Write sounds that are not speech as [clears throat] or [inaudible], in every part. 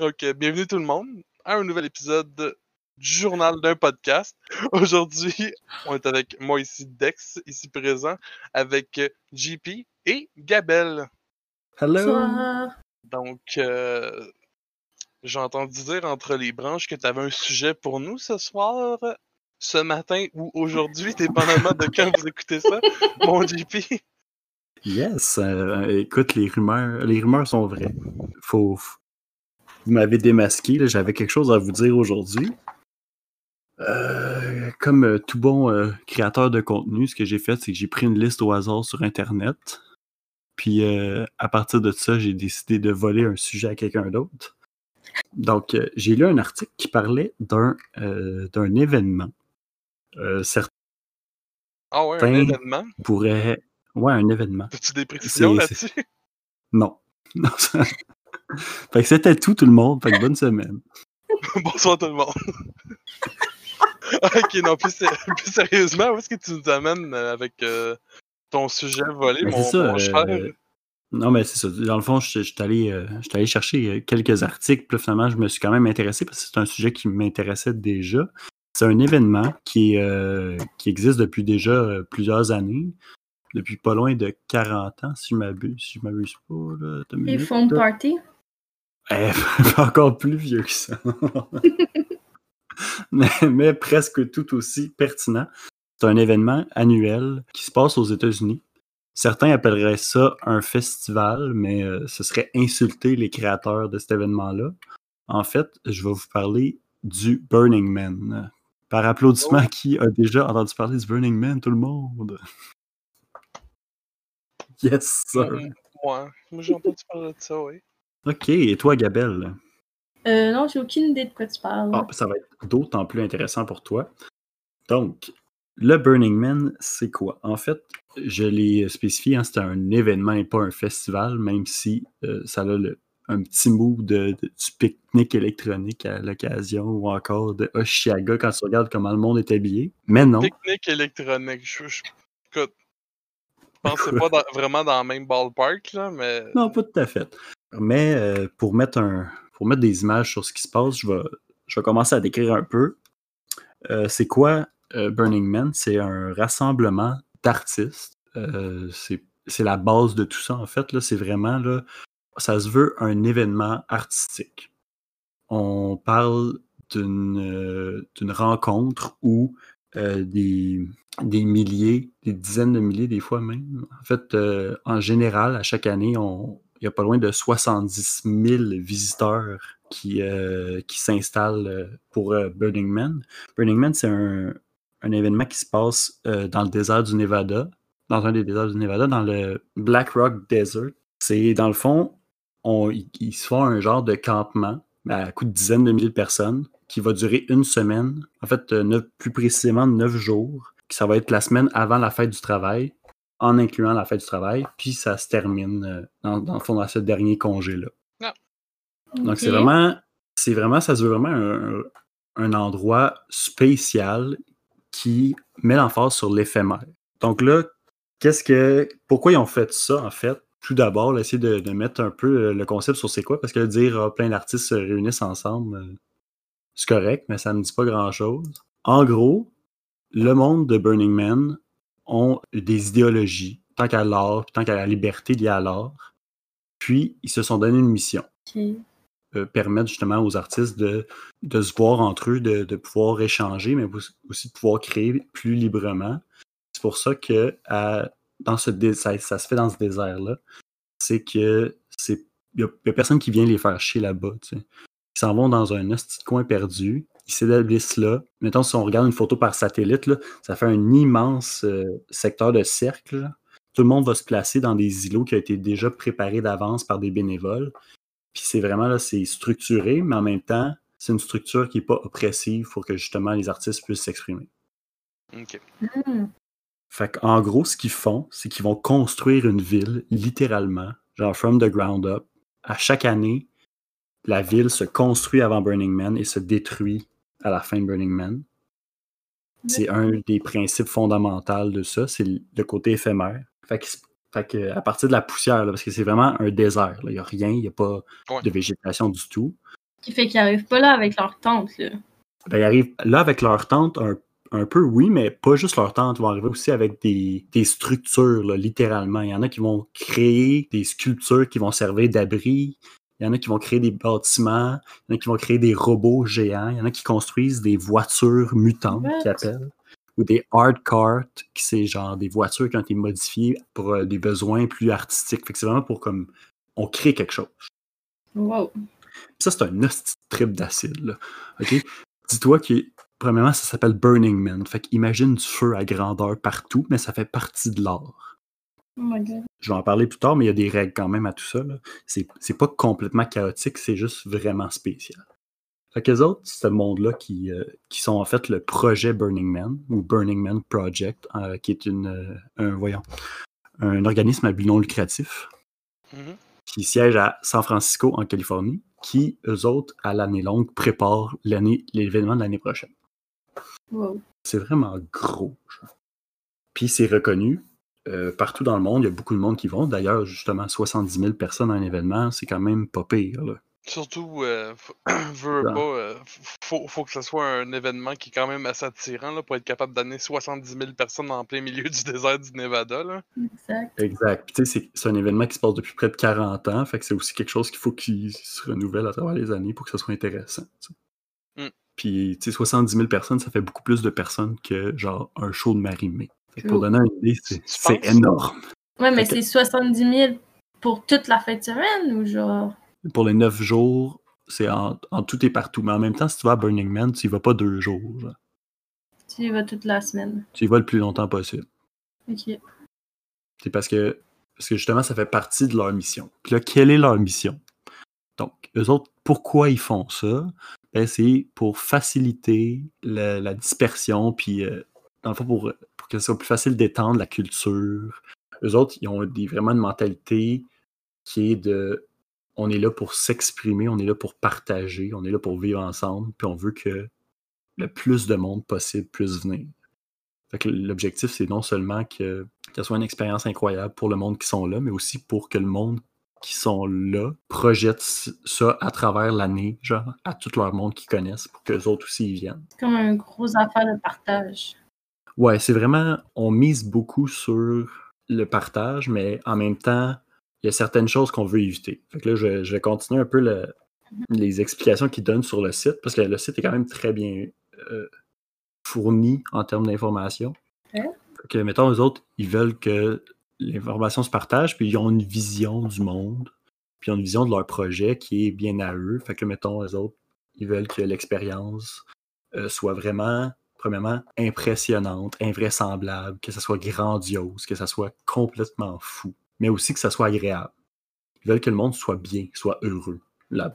Ok, bienvenue tout le monde à un nouvel épisode du journal d'un podcast. [laughs] Aujourd'hui, on est avec moi ici, Dex, ici présent, avec JP et Gabelle. Hello. Donc, euh, j'ai entendu dire entre les branches que tu avais un sujet pour nous ce soir, ce matin ou aujourd'hui, dépendamment de quand vous écoutez ça, [laughs] mon JP. Yes. euh, écoute, les rumeurs, les rumeurs sont vraies. Faut, vous m'avez démasqué. J'avais quelque chose à vous dire aujourd'hui. Euh, comme euh, tout bon euh, créateur de contenu, ce que j'ai fait, c'est que j'ai pris une liste au hasard sur Internet. Puis à partir de ça, j'ai décidé de voler un sujet à quelqu'un d'autre. Donc, j'ai lu un article qui parlait d'un d'un événement. Certains Ah ouais, un événement? pourraient. Ouais, un événement. As-tu des précisions là-dessus? Non. [laughs] Non, ça- fait que c'était tout, tout le monde. Fait que bonne semaine. [laughs] Bonsoir tout le monde. [laughs] ok, non, plus, sé- plus sérieusement, où est-ce que tu nous amènes euh, avec euh, ton sujet volé, Mais mon, ça, mon cher? euh, Non, mais c'est ça. Dans le fond, je je suis allé, euh, je suis allé chercher euh, quelques articles. Puis finalement, je me suis quand même intéressé parce que c'est un sujet qui m'intéressait déjà. C'est un événement qui, euh, qui existe depuis déjà euh, plusieurs années. Depuis pas loin de 40 ans, si je m'abuse, si je m'abuse pas. Là, là. party? Eh, [laughs] encore plus vieux que ça. [laughs] mais, mais presque tout aussi pertinent. C'est un événement annuel qui se passe aux États-Unis. Certains appelleraient ça un festival, mais euh, ce serait insulter les créateurs de cet événement-là. En fait, je vais vous parler du Burning Man. Par applaudissement, qui a déjà entendu parler du Burning Man? Tout le monde? [laughs] Yes, sir. Mm, Ouais, moi j'ai entendu parler de ça, oui. OK, et toi, Gabelle? Euh, non, j'ai aucune idée de quoi tu parles. Ah, ça va être d'autant plus intéressant pour toi. Donc, le Burning Man, c'est quoi? En fait, je l'ai spécifié, hein, c'était un événement et pas un festival, même si euh, ça a le- un petit mot de, de- du pique-nique électronique à l'occasion ou encore de Oshiaga quand tu regardes comment le monde est habillé. Mais non, Technique électronique, je, je, écoute, je pense que c'est pas vraiment dans le même ballpark, là, mais... non, pas tout à fait. Mais euh, pour, mettre un, pour mettre des images sur ce qui se passe, je vais, je vais commencer à décrire un peu. Euh, c'est quoi euh, Burning Man? C'est un rassemblement d'artistes. C'est c'est la base de tout ça, en fait. C'est vraiment, là, ça se veut un événement artistique. On parle d'une d'une rencontre où euh, des, des milliers, des dizaines de milliers, des fois même. En fait, euh, en général, à chaque année, on, il y a pas loin de 70 000 visiteurs qui, euh, qui s'installent pour Burning Man. Burning Man, c'est un, un événement qui se passe dans le désert du Nevada, dans un des déserts du Nevada, dans le Black Rock Desert. C'est, dans le fond, on, ils, se font un genre de campement à coup de dizaines de milliers de personnes qui va durer une semaine, en fait, euh, neuf- plus précisément neuf jours. qui Ça va être la semaine avant la fête du travail, en incluant la fête du travail, puis ça se termine euh, dans, dans le fond dans ce dernier congé-là. Donc c'est vraiment, c'est vraiment, ça se veut vraiment un, un endroit spécial qui met l'emphase sur l'éphémère. Donc là, qu'est-ce que, pourquoi ils ont fait ça en fait? Tout d'abord, essayer de, de mettre un peu euh, le concept sur c'est quoi, parce que dire ah, plein d'artistes se réunissent ensemble, c'est correct, mais ça ne dit pas grand-chose. En gros, le monde de Burning Man ont des idéologies, tant qu'à l'art, tant qu'à la liberté liée à l'art. Puis, ils se sont donné une mission euh, permettre justement aux artistes de, de se voir entre eux, de, de pouvoir échanger, mais aussi- de pouvoir créer plus librement. C'est pour ça que à- dans ce ça, ça se fait dans ce désert-là, c'est que c'est il n'y a, personne qui vient les faire chier là-bas. tu sais. Ils s'en vont dans un petit coin perdu, ils s'établissent là. Mettons, si on regarde une photo par satellite, là, ça fait un immense euh, secteur de cercle. là. Tout le monde va se placer dans des îlots qui ont été déjà préparés d'avance par des bénévoles. Puis Puis c'est vraiment là, c'est structuré, mais en même temps, c'est une structure qui n'est pas oppressive pour que justement les artistes puissent s'exprimer. Ok. Hmm. Fait en gros, ce qu'ils font, c'est qu'ils vont construire une ville, littéralement, genre from the ground up. À chaque année, la ville se construit avant Burning Man et se détruit à la fin de Burning Man. C'est un des principes fondamentaux de ça, c'est le côté éphémère. Fait que, fait que à partir de la poussière, là, parce que c'est vraiment un désert, il n'y a rien, il n'y a pas Ouais. de végétation du tout. Qui fait qu'ils arrivent pas là avec leur tente, là. Ben, ils arrivent là avec leur tente, un, un peu oui, mais pas juste leur tente. Ils vont arriver aussi avec des, des structures, là, littéralement. Il y en a qui vont créer des sculptures qui vont servir d'abri. Il y en a qui vont créer des bâtiments. Il y en a qui vont créer des robots géants. Il y en a qui construisent des voitures mutantes, qu'ils appellent. Ou des hard carts, qui c'est genre des voitures qui ont été modifiées pour euh, des besoins plus artistiques. Fait que c'est vraiment pour comme on crée quelque chose. Wow. Ça, c'est un trip d'acide. là. OK? Dis-toi que, premièrement, ça s'appelle Burning Man. Fait qu'imagine du feu à grandeur partout, mais ça fait partie de l'art. Oh. Je vais en parler plus tard, mais il y a des règles quand même à tout ça. C'est pas complètement chaotique, c'est juste vraiment spécial. Fait qu'eux autres, ce monde-là qui, euh, qui sont en fait le projet Burning Man, ou Burning Man Project, euh, qui est une, euh, un, voyons, un organisme à but non lucratif Mhm. qui siège à San Francisco, en Californie, qui, eux autres, à l'année longue, préparent l'année- l'événement de l'année prochaine. Wow. C'est vraiment gros. genre. Puis c'est reconnu euh, partout dans le monde. Il y a beaucoup de monde qui vont. D'ailleurs, justement, 70 000 personnes à un événement, c'est quand même pas pire. là. Surtout, euh, [clears throat] veux, pas, euh, faut, faut que ce soit un événement qui est quand même assez attirant là, pour être capable d'amener 70 000 personnes en plein milieu [laughs] du désert du Nevada. Là. Exact. Exact. Puis tu sais, c'est- c'est un événement qui se passe depuis près de 40 ans. Fait que c'est aussi quelque chose qu'il faut qu'il se renouvelle à travers les années pour que ce soit intéressant. Mm. Puis, tu sais, 70 000 personnes, ça fait beaucoup plus de personnes que, genre, un show de Marie-Mé. Pour donner une idée, c'est énorme. Ouais, mais c'est 70 000 pour toute la fin de semaine ou genre? Pour les 9 jours, c'est en, en tout et partout. Mais en même temps, si tu vas à Burning Man, tu y vas pas deux jours. genre. Tu y vas toute la semaine. Tu y vas le plus longtemps possible. Ok. C'est parce que, parce que justement, ça fait partie de leur mission. Puis là, quelle est leur mission? Donc, eux autres, pourquoi ils font ça? Ben, c'est pour faciliter la, la dispersion, puis euh, dans le fond, pour, pour que ce soit plus facile d'étendre la culture. Eux autres, ils ont des, vraiment une mentalité qui est de on est là pour s'exprimer, on est là pour partager, on est là pour vivre ensemble, puis on veut que le plus de monde possible puisse venir. L'objectif, c'est non seulement que, ce soit une expérience incroyable pour le monde qui sont là, mais aussi pour que le monde qui sont là projettent c- ça à travers l'année, genre, à tout leur monde qu'ils connaissent, pour qu'eux autres aussi y viennent. C'est comme un gros affaire de partage. Ouais, c'est vraiment, on mise beaucoup sur le partage, mais en même temps, il y a certaines choses qu'on veut éviter. Fait que là, je, je vais continuer un peu le- les explications qu'ils donnent sur le site, parce que le site est quand même très bien euh, fourni en termes d'information. Ouais. Fait que, mettons, eux autres, ils veulent que l'information se partage, puis ils ont une vision du monde, puis ils ont une vision de leur projet qui est bien à eux. Fait que, mettons, eux autres, ils veulent que l'expérience euh, soit vraiment, premièrement, impressionnante, invraisemblable, que ça soit grandiose, que ça soit complètement fou, mais aussi que ça soit agréable. Ils veulent que le monde soit bien, soit heureux là-bas.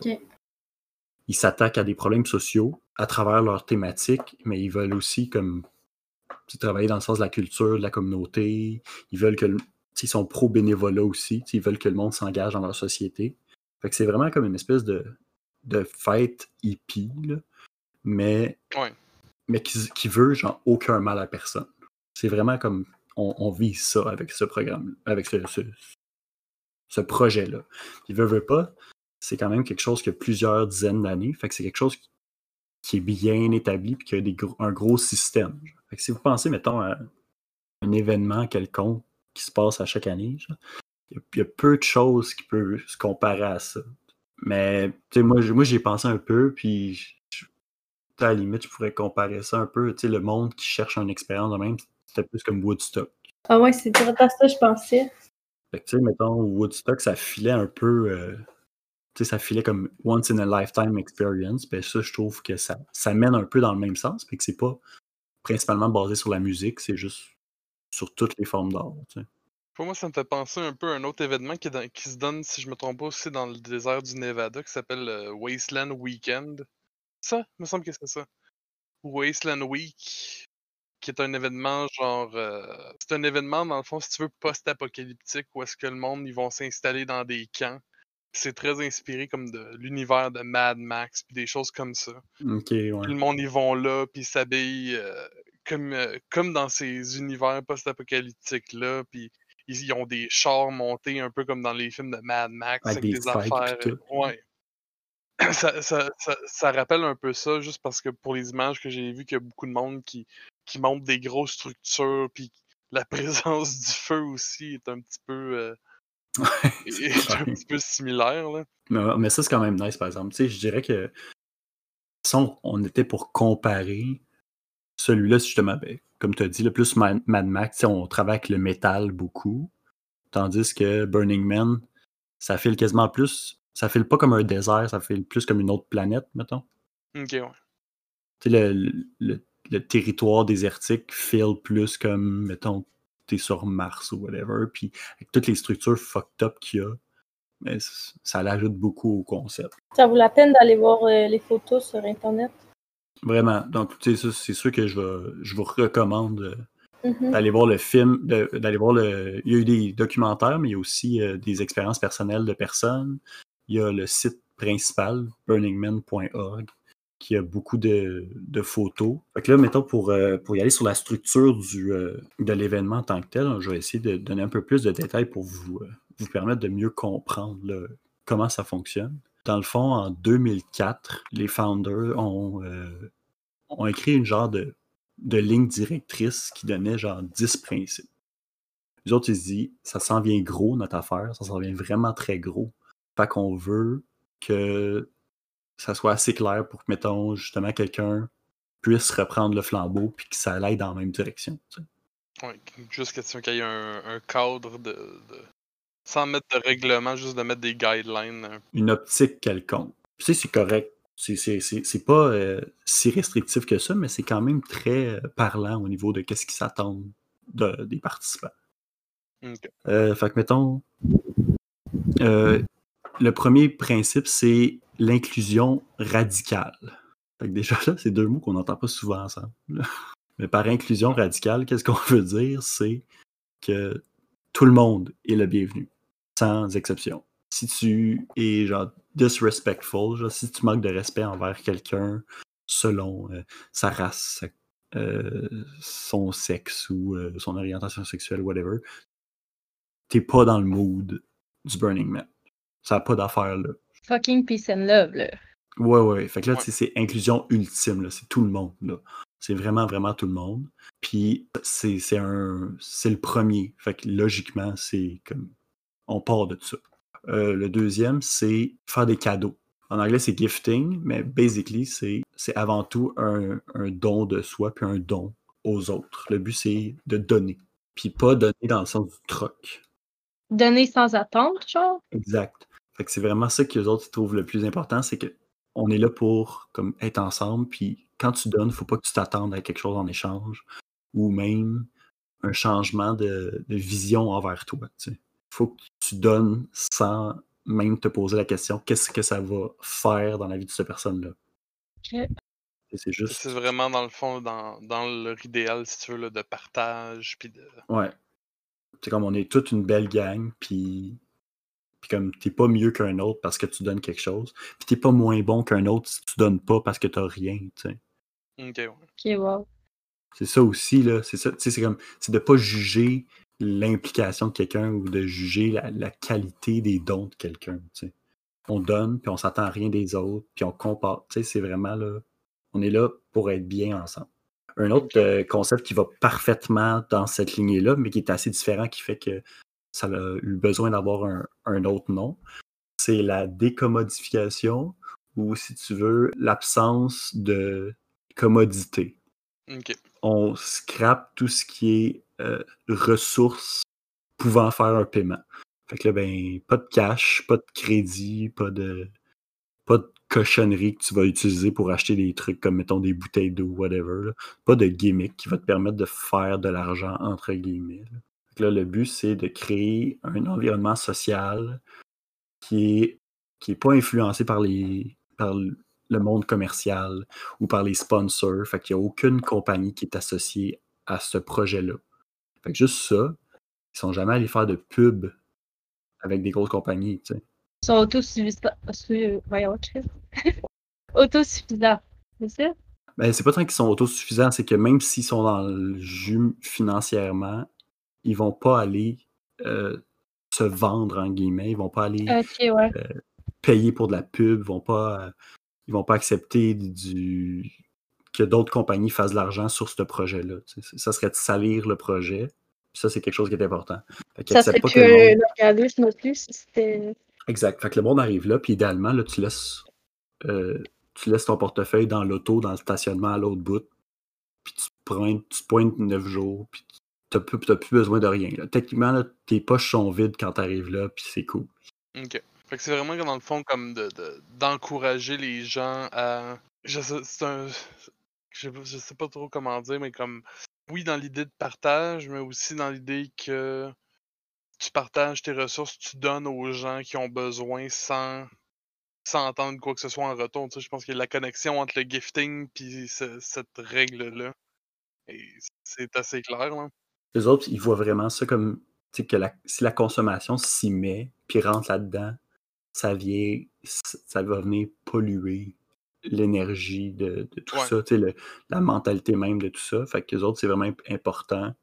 Ils s'attaquent à des problèmes sociaux à travers leur thématique, mais ils veulent aussi comme travailler dans le sens de la culture, de la communauté. Ils veulent que le- ils sont pro-bénévolat aussi. tu sais, Ils veulent que le monde s'engage dans leur société. Fait que c'est vraiment comme une espèce de, de fête hippie, là, mais, Ouais. Mais qui, veut genre aucun mal à personne. C'est vraiment comme on, vit ça avec ce programme, avec ce, ce, projet-là. Puis veut, veut pas, c'est quand même quelque chose qui a plusieurs dizaines d'années. Fait que c'est quelque chose qui, est bien établi puis qui a des un gros système. Fait que si vous pensez, mettons, à un événement quelconque qui se passe à chaque année, il y, a- il peu de choses qui peuvent se comparer à ça. Mais moi, moi j'y ai pensé un peu, puis je- je- tu sais, à la limite, je pourrais comparer ça un peu. Tu sais, le monde qui cherche une expérience de même, c'était plus comme Woodstock. Ah ouais, c'est direct à ça, je pensais. Fait que, tu sais, mettons, Woodstock, ça filait un peu. euh, tu sais, ça filait comme once in a lifetime experience. Ben, ça, je trouve que ça, ça mène un peu dans le même sens. Fait que c'est pas principalement basé sur la musique, c'est juste sur toutes les formes d'art. tu sais. Pour moi, ça me fait penser un peu à un autre événement qui, est dans- qui se donne, si je me trompe pas, aussi dans le désert du Nevada, qui s'appelle euh, Wasteland Weekend. Ça, il me semble que c'est ça. Wasteland Week, qui est un événement genre. euh, c'est un événement, dans le fond, si tu veux, post-apocalyptique, où est-ce que le monde, ils vont s'installer dans des camps. C'est très inspiré comme de l'univers de Mad Max, puis des choses comme ça. Ok, ouais. le monde, ils vont là, puis ils s'habillent euh, comme, euh, comme dans ces univers post-apocalyptiques-là, puis ils, ils ont des chars montés un peu comme dans les films de Mad Max, Avec avec, des des, affaires. tout. Ouais. Ça, ça, ça, ça rappelle un peu ça, juste parce que pour les images que j'ai vues, qu'il y a beaucoup de monde qui, qui montre des grosses structures, puis la [laughs] présence du feu aussi est un petit peu, euh, est un petit peu similaire. Là. Mais, mais ça, c'est quand même nice, par exemple. Tu sais, je dirais que si on, on était pour comparer, celui-là, justement, ben, comme tu as dit, le plus Ma- Mad Max, on travaille avec le métal beaucoup. Tandis que Burning Man, ça file quasiment plus. Ça file pas comme un désert, ça file plus comme une autre planète, mettons. Ok, ouais. Tu sais, le, le- le territoire désertique file plus comme, mettons, t'es sur Mars ou whatever. Puis avec toutes les structures fucked up qu'il y a, mais ça l'ajoute beaucoup au concept. Ça vaut la peine d'aller voir euh, les photos sur Internet. Vraiment. Donc, tu sais, ça, c'est sûr que je, vais- je vous recommande euh, Mhm. d'aller voir le film, de- d'aller voir le. Il y a eu des documentaires, mais il y a aussi euh, des expériences personnelles de personnes. Il y a le site principal, burningman.org, qui a beaucoup de, photos. Fait que là, mettons, pour, euh, pour y aller sur la structure euh, de l'événement en tant que tel, je vais essayer de donner un peu plus de détails pour vous, euh, vous permettre de mieux comprendre comment ça fonctionne. Dans le fond, en 2004, les founders ont, ont écrit une genre de, de ligne directrice qui donnait genre 10 principes. Les autres, ils se disent, ça s'en vient gros, notre affaire, ça s'en vient vraiment très gros. Fait qu'on veut que ça soit assez clair pour que, mettons, justement, quelqu'un puisse reprendre le flambeau puis que ça aille dans la même direction. tu sais. Ouais, juste question qu'il y ait un, un cadre de, de- Sans mettre de règlement, juste de mettre des guidelines. hein. Une optique quelconque. Tu sais, c'est correct. C'est- pas euh, si restrictif que ça, mais c'est quand même très euh, parlant au niveau de qu'est-ce qu'ils s'attendent de- des participants. Ok. Euh, fait que, mettons, euh, le premier principe, c'est l'inclusion radicale. Fait que déjà là, c'est deux mots qu'on n'entend pas souvent ensemble. Mais par inclusion radicale, qu'est-ce qu'on veut dire? C'est que tout le monde est le bienvenu, sans exception. Si tu es genre disrespectful, genre, si tu manques de respect envers quelqu'un selon euh, sa race, euh, son sexe ou euh, son orientation sexuelle, whatever, t'es pas dans le mood du Burning Man. Ça n'a pas d'affaire là. Fucking peace and love, là. Ouais, ouais. Fait que là, Ouais. tu sais, c'est inclusion ultime, là. C'est tout le monde, là. C'est vraiment, vraiment tout le monde. Puis, c'est c'est un... C'est le premier. Fait que logiquement, c'est comme... On part de ça. Euh, le deuxième, c'est faire des cadeaux. En anglais, c'est gifting, mais basically, c'est c'est avant tout un, un don de soi puis un don aux autres. Le but, c'est de donner. Puis pas donner dans le sens du troc. Donner sans attendre, genre? Exact. Fait que c'est vraiment ça que les autres ils trouvent le plus important, c'est que on est là pour comme être ensemble, puis quand tu donnes, faut pas que tu t'attendes à quelque chose en échange, ou même un changement de, de vision envers toi. Tu sais. Faut que tu donnes sans même te poser la question qu'est-ce que ça va faire dans la vie de cette personne-là? C'est juste. C'est vraiment dans le fond, dans, dans leur idéal, si tu veux, là, de partage. Puis de... Ouais. C'est comme on est toute une belle gang, puis comme t'es pas mieux qu'un autre parce que tu donnes quelque chose, puis t'es pas moins bon qu'un autre si tu donnes pas parce que t'as rien, tu sais. Ok, ouais. Ok, wow. C'est ça aussi, là. C'est ça, tu sais, c'est comme, c'est de pas juger l'implication de quelqu'un ou de juger la, la qualité des dons de quelqu'un, tu sais. On donne, puis on s'attend à rien des autres, puis on compare, tu sais, c'est vraiment, là, on est là pour être bien ensemble. Un autre euh, concept qui va parfaitement dans cette lignée-là, mais qui est assez différent, qui fait que ça a eu besoin d'avoir un, un autre nom, c'est la décommodification, ou si tu veux, l'absence de commodité on scrape tout ce qui est euh, ressources pouvant faire un paiement. Fait que là, ben, pas de cash, pas de crédit, pas de pas de cochonnerie que tu vas utiliser pour acheter des trucs comme, mettons, des bouteilles d'eau, whatever. là. Pas de gimmick qui va te permettre de faire de l'argent, entre guillemets. là. Là, le but, c'est de créer un environnement social qui est, qui est pas influencé par, les, par le monde commercial ou par les sponsors. Fait qu'il n'y a aucune compagnie qui est associée à ce projet-là. Fait que juste ça, ils sont jamais allés faire de pub avec des grosses compagnies, tu sais. Ils sont. [laughs] Autosuffisants. C'est ça? Ben, c'est pas tant qu'ils sont autosuffisants, c'est que même s'ils sont dans le jus financièrement, ils vont pas aller euh, se vendre en guillemets, ils vont pas aller ouais. payer pour de la pub, ils vont pas, euh, ils vont pas accepter du que d'autres compagnies fassent de l'argent sur ce projet-là. Ça serait de salir le projet. Ça, c'est quelque chose qui est important. Fait Ça serait pas plus que euh, l'organisme plus. Exact. Fait que le monde arrive là, puis idéalement, là, tu laisses, euh, tu laisses ton portefeuille dans l'auto, dans le stationnement à l'autre bout, puis tu tu pointes neuf jours, puis tu n'as plus, t'as plus besoin de rien. Techniquement, là, tes poches sont vides quand tu arrives là, puis c'est cool. Ok. Fait que c'est vraiment dans le fond comme de de- d'encourager les gens à. Je c'est un. Je sais, pas, je sais pas trop comment dire, mais comme. Oui, dans l'idée de partage, mais aussi dans l'idée que tu partages tes ressources, tu donnes aux gens qui ont besoin sans, sans entendre quoi que ce soit en retour. Tu sais, je pense qu'il y a la connexion entre le gifting ce- cette règle-là. Et c'est assez clair, là. Les autres, ils voient vraiment ça comme tu sais, que la, si la consommation s'y met, puis rentre là-dedans, ça vient, ça va venir polluer l'énergie de, de tout Ouais. ça, tu sais, le- la mentalité même de tout ça. Fait que les autres, c'est vraiment imp- important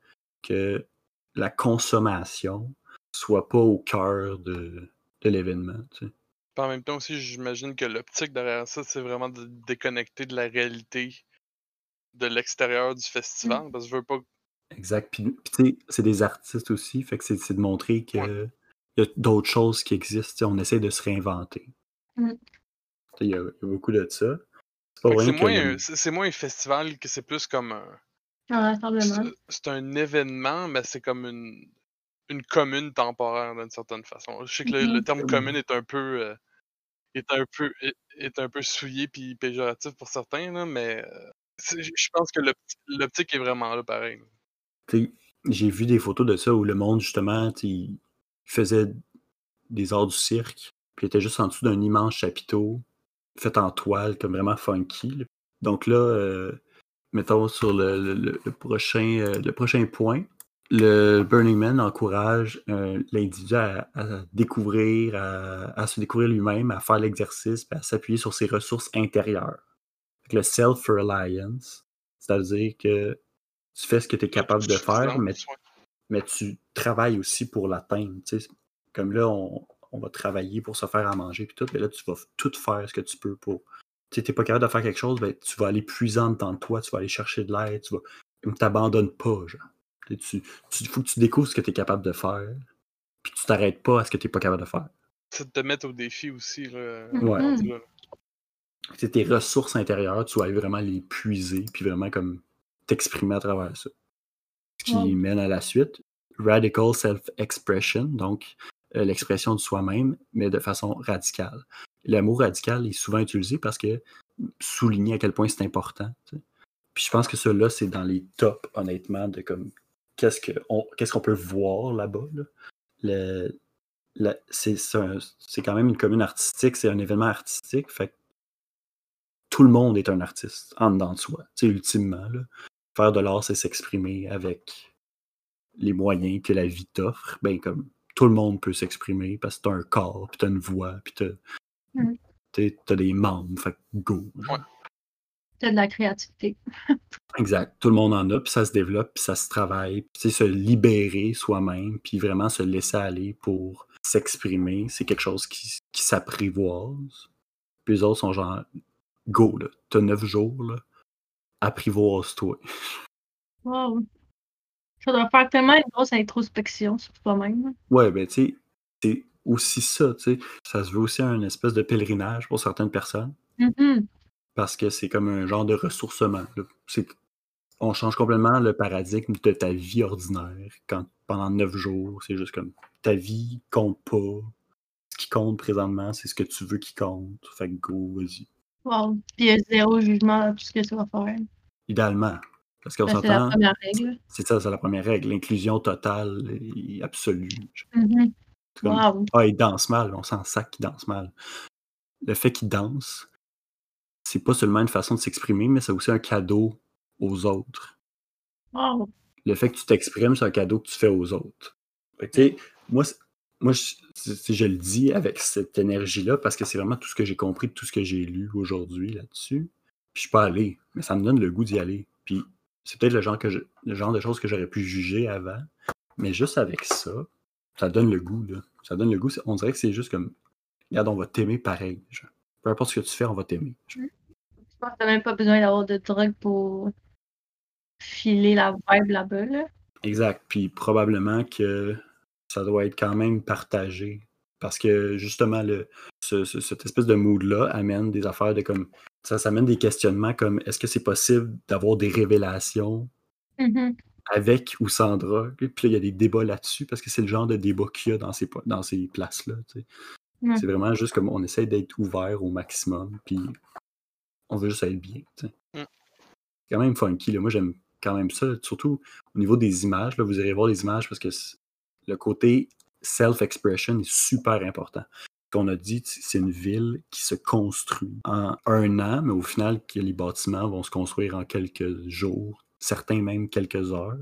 que la consommation soit pas au cœur de, de l'événement. tu sais. Puis en même temps aussi, j'imagine que l'optique derrière ça, c'est vraiment de déconnecter de la réalité de l'extérieur du festival. Parce que je veux pas. Exact. Puis, puis tu sais, c'est des artistes aussi, fait que c'est de montrer que Ouais. y a d'autres choses qui existent. On essaie de se réinventer. Mm. Il y, a il y a beaucoup de ça. C'est que moins, un- moins un festival que c'est plus comme un. C'est un événement, mais c'est comme une, une commune temporaire d'une certaine façon. Je sais que le, le terme commune est un peu. euh, est un peu est, est un peu souillé puis péjoratif pour certains, là, mais euh, je pense que l'opti- l'optique est vraiment là pareil. J'ai vu des photos de ça où le monde, justement, faisait des arts du cirque, puis il était juste en dessous d'un immense chapiteau, fait en toile, comme vraiment funky. Donc là, euh, mettons sur le, prochain, euh, le prochain point, le Burning Man encourage euh, l'individu à, découvrir, à, se découvrir lui-même, à faire l'exercice, à s'appuyer sur ses ressources intérieures. Le self-reliance, c'est-à-dire que tu fais ce que tu es capable de faire, mais, mais tu travailles aussi pour l'atteindre. tu sais. Comme là, on, on va travailler pour se faire à manger, puis tout, mais là, tu vas tout faire ce que tu peux pour. Tu n'es pas capable de faire quelque chose, ben, tu vas aller puiser en dedans de toi, tu vas aller chercher de l'aide, tu vas. Ne t'abandonnes pas, genre. Tu, tu, tu- faut que tu découvres ce que tu es capable de faire, puis tu t'arrêtes pas à ce que tu n'es pas capable de faire. C'est de te mettre au défi aussi. Là, Ouais. C'est tes ressources intérieures, tu vas aller vraiment les puiser, puis vraiment comme t'exprimer à travers ça. Ce qui Ouais. mène à la suite, radical self-expression, donc euh, l'expression de soi-même, mais de façon radicale. Le mot radical est souvent utilisé parce que souligner à quel point c'est important. tu sais. Puis je pense que ça, là, c'est dans les tops, honnêtement, de comme qu'est-ce qu'on qu'est-ce qu'on peut voir là-bas. là. C'est quand même une commune artistique, c'est un événement artistique, fait que tout le monde est un artiste en dedans de soi. Tu sais, ultimement, là, faire de l'art, c'est s'exprimer avec les moyens que la vie t'offre. Ben, comme tout le monde peut s'exprimer parce que t'as un corps, puis t'as une voix, puis t'as Mm. t'as des membres, fait que go. Ouais. C'est de la créativité. [laughs] Exact. Tout le monde en a, puis ça se développe, puis ça se travaille. Puis se libérer soi-même, puis vraiment se laisser aller pour s'exprimer, c'est quelque chose qui, qui s'apprivoise. Puis les autres sont genre, go, là. T'as neuf jours, là. Apprivoise-toi. Wow. Ça doit faire tellement une grosse introspection sur toi-même. Ouais, ben, tu sais, c'est aussi ça, tu sais. Ça se veut aussi un espèce de pèlerinage pour certaines personnes, Mhm. parce que c'est comme un genre de ressourcement. on change complètement le paradigme de ta vie ordinaire quand pendant neuf jours, c'est juste comme ta vie compte pas. Ce qui compte présentement, c'est ce que tu veux qui compte. Fait que go, vas-y. Wow. Puis il y a zéro jugement à tout ce que tu vas faire. Idéalement. Parce qu'on Ben, c'est la s'entend, première règle. c'est ça, c'est la première règle, l'inclusion totale et absolue. Mhm. Comme, Wow. ah, il danse mal, on s'en sac qu'il danse mal. Le fait qu'il danse, c'est pas seulement une façon de s'exprimer, mais c'est aussi un cadeau aux autres. Wow. Le fait que tu t'exprimes, c'est un cadeau que tu fais aux autres. Fait que, tu sais, moi, moi je, je le dis avec cette énergie-là parce que c'est vraiment tout ce que j'ai compris tout ce que j'ai lu aujourd'hui là-dessus. Puis je suis pas allé, mais ça me donne le goût d'y aller. Puis c'est peut-être le genre, que je- le genre de choses que j'aurais pu juger avant, mais juste avec ça, ça donne le goût. Là. Ça donne le goût. On dirait que c'est juste comme, regarde, on va t'aimer pareil. genre. Peu importe ce que tu fais, on va t'aimer. genre. Je pense que t'as même pas besoin d'avoir de drogue pour filer la vibe là-bas, là. Exact. Puis probablement que ça doit être quand même partagé. Parce que justement, le, ce- ce- cette espèce de mood-là amène des affaires de comme. Ça, ça amène des questionnements comme est-ce que c'est possible d'avoir des révélations Mhm. avec ou sans drogue? Puis là, il y a des débats là-dessus parce que c'est le genre de débat qu'il y a dans ces, dans ces places-là. tu sais. Ouais. C'est vraiment juste comme on essaie d'être ouvert au maximum, puis on veut juste être bien. tu sais. Mm. C'est quand même funky. Là. Moi, j'aime quand même ça, surtout au niveau des images. Là, vous irez voir les images parce que le côté self-expression est super important. Qu'on a dit, c'est une ville qui se construit en un an, mais au final, que les bâtiments vont se construire en quelques jours, certains même quelques heures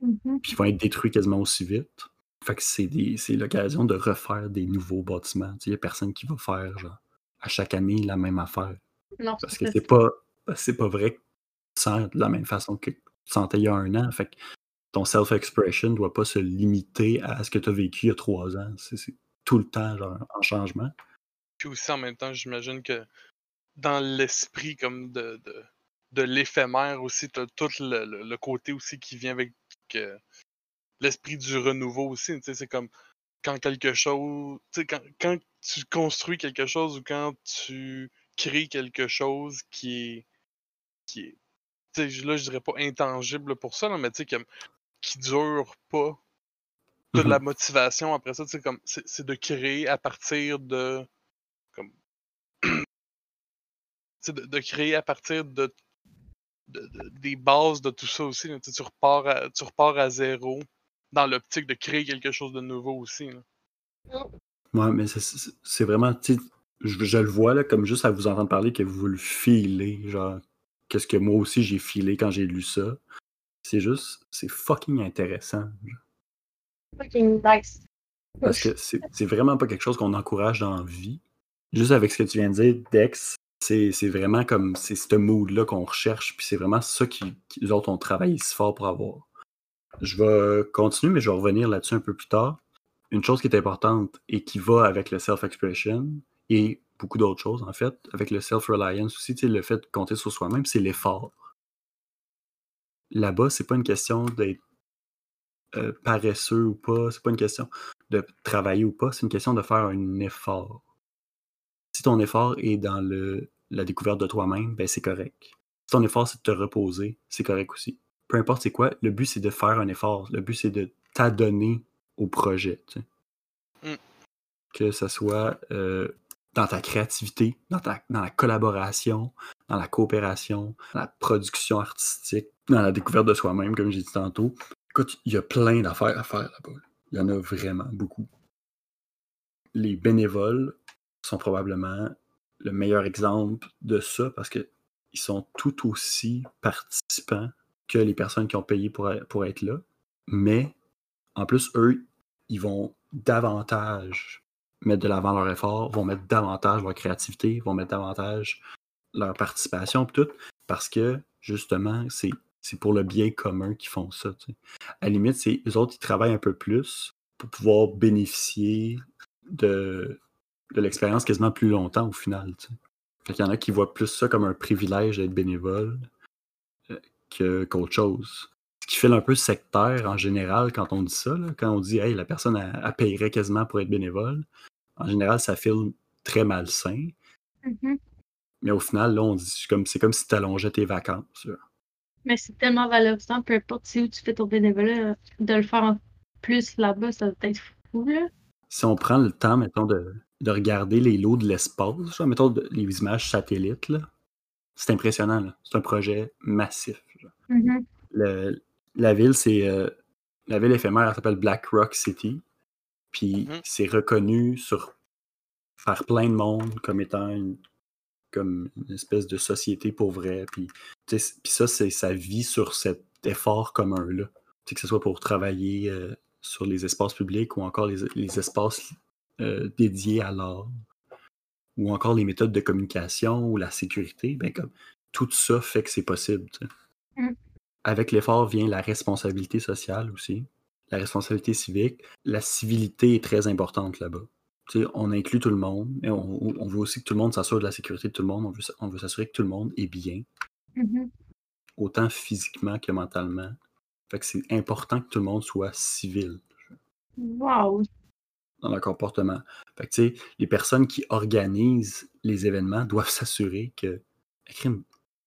Mhm. puis ils vont être détruits quasiment aussi vite. Fait que c'est l'occasion de refaire des nouveaux bâtiments. Il n'y a personne qui va faire genre, à chaque année la même affaire. Non, Parce que c'est pas, c'est pas vrai que tu sens de la même façon que tu sentais il y a un an. Fait que ton self-expression doit pas se limiter à ce que tu as vécu il y a trois ans. C'est tout le temps genre, en changement. Puis aussi, en même temps, j'imagine que dans l'esprit comme de, de, l'éphémère aussi, t'as tout le, le- côté aussi qui vient avec l'esprit du renouveau aussi. tu C'est comme quand quelque chose. tu Quand, quand tu construis quelque chose ou quand tu crées quelque chose qui est. Qui est tu là, je dirais pas intangible pour ça, là, mais tu sais, qui dure pas. T'as de la motivation après ça, sais, comme, c'est c'est de créer à partir de. Comme. [clears throat] de, de créer à partir de, de- de- des bases de tout ça aussi. là, tu repars à, tu repars à zéro dans l'optique de créer quelque chose de nouveau aussi. là. Ouais, mais c'est- c'est c'est vraiment, je le vois là, comme juste à vous entendre parler que vous le filez, genre, qu'est-ce que moi aussi j'ai filé quand j'ai lu ça. C'est juste, c'est fucking intéressant. Fucking nice. Parce que c'est vraiment pas quelque chose qu'on encourage dans la vie. Juste avec ce que tu viens de dire, Dex, c'est vraiment comme, c'est ce mood-là qu'on recherche, puis c'est vraiment ça qui, qui- autres, on travaille si fort pour avoir. Je vais continuer, mais je vais revenir là-dessus un peu plus tard. Une chose qui est importante et qui va avec le self-expression et beaucoup d'autres choses, en fait, avec le self-reliance aussi, le fait de compter sur soi-même, c'est l'effort. Là-bas, c'est pas une question d'être euh, paresseux ou pas, c'est pas une question de travailler ou pas, c'est une question de faire un effort. Si ton effort est dans le, la découverte de toi-même, ben c'est correct. Si ton effort c'est de te reposer, c'est correct aussi. Peu importe c'est quoi, le but c'est de faire un effort. Le but c'est de t'adonner au projet. tu sais. Mm. Que ce soit euh, dans ta créativité, dans, la collaboration, dans la coopération, dans la production artistique, dans la découverte de soi-même, comme j'ai dit tantôt. Écoute, il y a plein d'affaires à faire là-bas. Il y en a vraiment beaucoup. Les bénévoles sont probablement le meilleur exemple de ça parce qu'ils sont tout aussi participants que les personnes qui ont payé pour, pour être là. Mais en plus, eux, ils vont davantage mettre de l'avant leur effort, vont mettre davantage leur créativité, vont mettre davantage leur participation, tout, parce que justement, c'est c'est pour le bien commun qu'ils font ça. À la limite, c'est eux autres, ils travaillent un peu plus pour pouvoir bénéficier de, de l'expérience quasiment plus longtemps au final. tu sais. Fait qu'il y en a qui voient plus ça comme un privilège d'être bénévole euh, que- qu'autre chose. Ce qui fait un peu sectaire en général quand on dit ça, quand on dit hey, la personne elle, elle payerait quasiment pour être bénévole. En général, ça file très malsain. Mhm. Mais au final, là, on dit c'est comme, c'est comme si tu allongeais tes vacances. là. Mais c'est tellement valorisant, peu importe c'est où tu fais ton bénévolat, de le faire en plus là-bas, ça doit être fou, là. Si on prend le temps, mettons, de, de regarder les lots de l'espace, mettons de- les images satellites, là, c'est impressionnant. C'est un projet massif. Mhm. Le- la ville, c'est. euh, la ville éphémère, elle s'appelle Black Rock City. Puis c'est reconnu sur faire plein de monde comme étant une, comme une espèce de société pour vrai. Puis, puis ça, c'est sa vie sur cet effort commun-là. Que ce soit pour travailler euh, sur les espaces publics ou encore les, les espaces euh, dédiés à l'art ou encore les méthodes de communication ou la sécurité, ben comme tout ça fait que c'est possible. Mm. Avec l'effort vient la responsabilité sociale aussi, la responsabilité civique. La civilité est très importante là-bas. Tu sais, on inclut tout le monde, mais on, on veut aussi que tout le monde s'assure de la sécurité de tout le monde. On veut, s- on veut s'assurer que tout le monde est bien, Mhm. autant physiquement que mentalement. Fait que c'est important que tout le monde soit civil Wow. dans leur comportement. Fait que, tu sais, les personnes qui organisent les événements doivent [laughs] s'assurer que il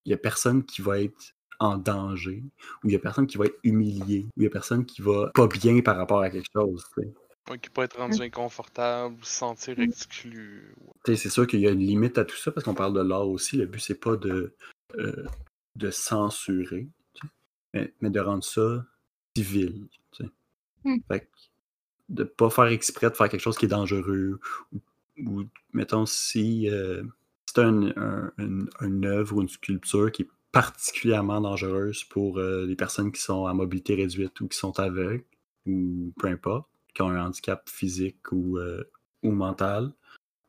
n'y a personne qui va être en danger, ou il n'y a personne qui va être humilié, ou il n'y a personne qui va pas bien par rapport à quelque chose. tu sais. Ouais, qui peut être rendu inconfortable, se sentir exclu. Ouais. Tu sais, C'est sûr qu'il y a une limite à tout ça, parce qu'on parle de l'art aussi. Le but, c'est pas de, euh, de censurer, mais, mais de rendre ça civil. tu sais. Mm. Fait que de pas faire exprès de faire quelque chose qui est dangereux, ou, ou, mettons, si euh, c'est un, un- une, une œuvre ou une sculpture qui est particulièrement dangereuse pour euh, les personnes qui sont à mobilité réduite ou qui sont aveugles, ou peu importe, qui ont un handicap physique ou, euh, ou mental,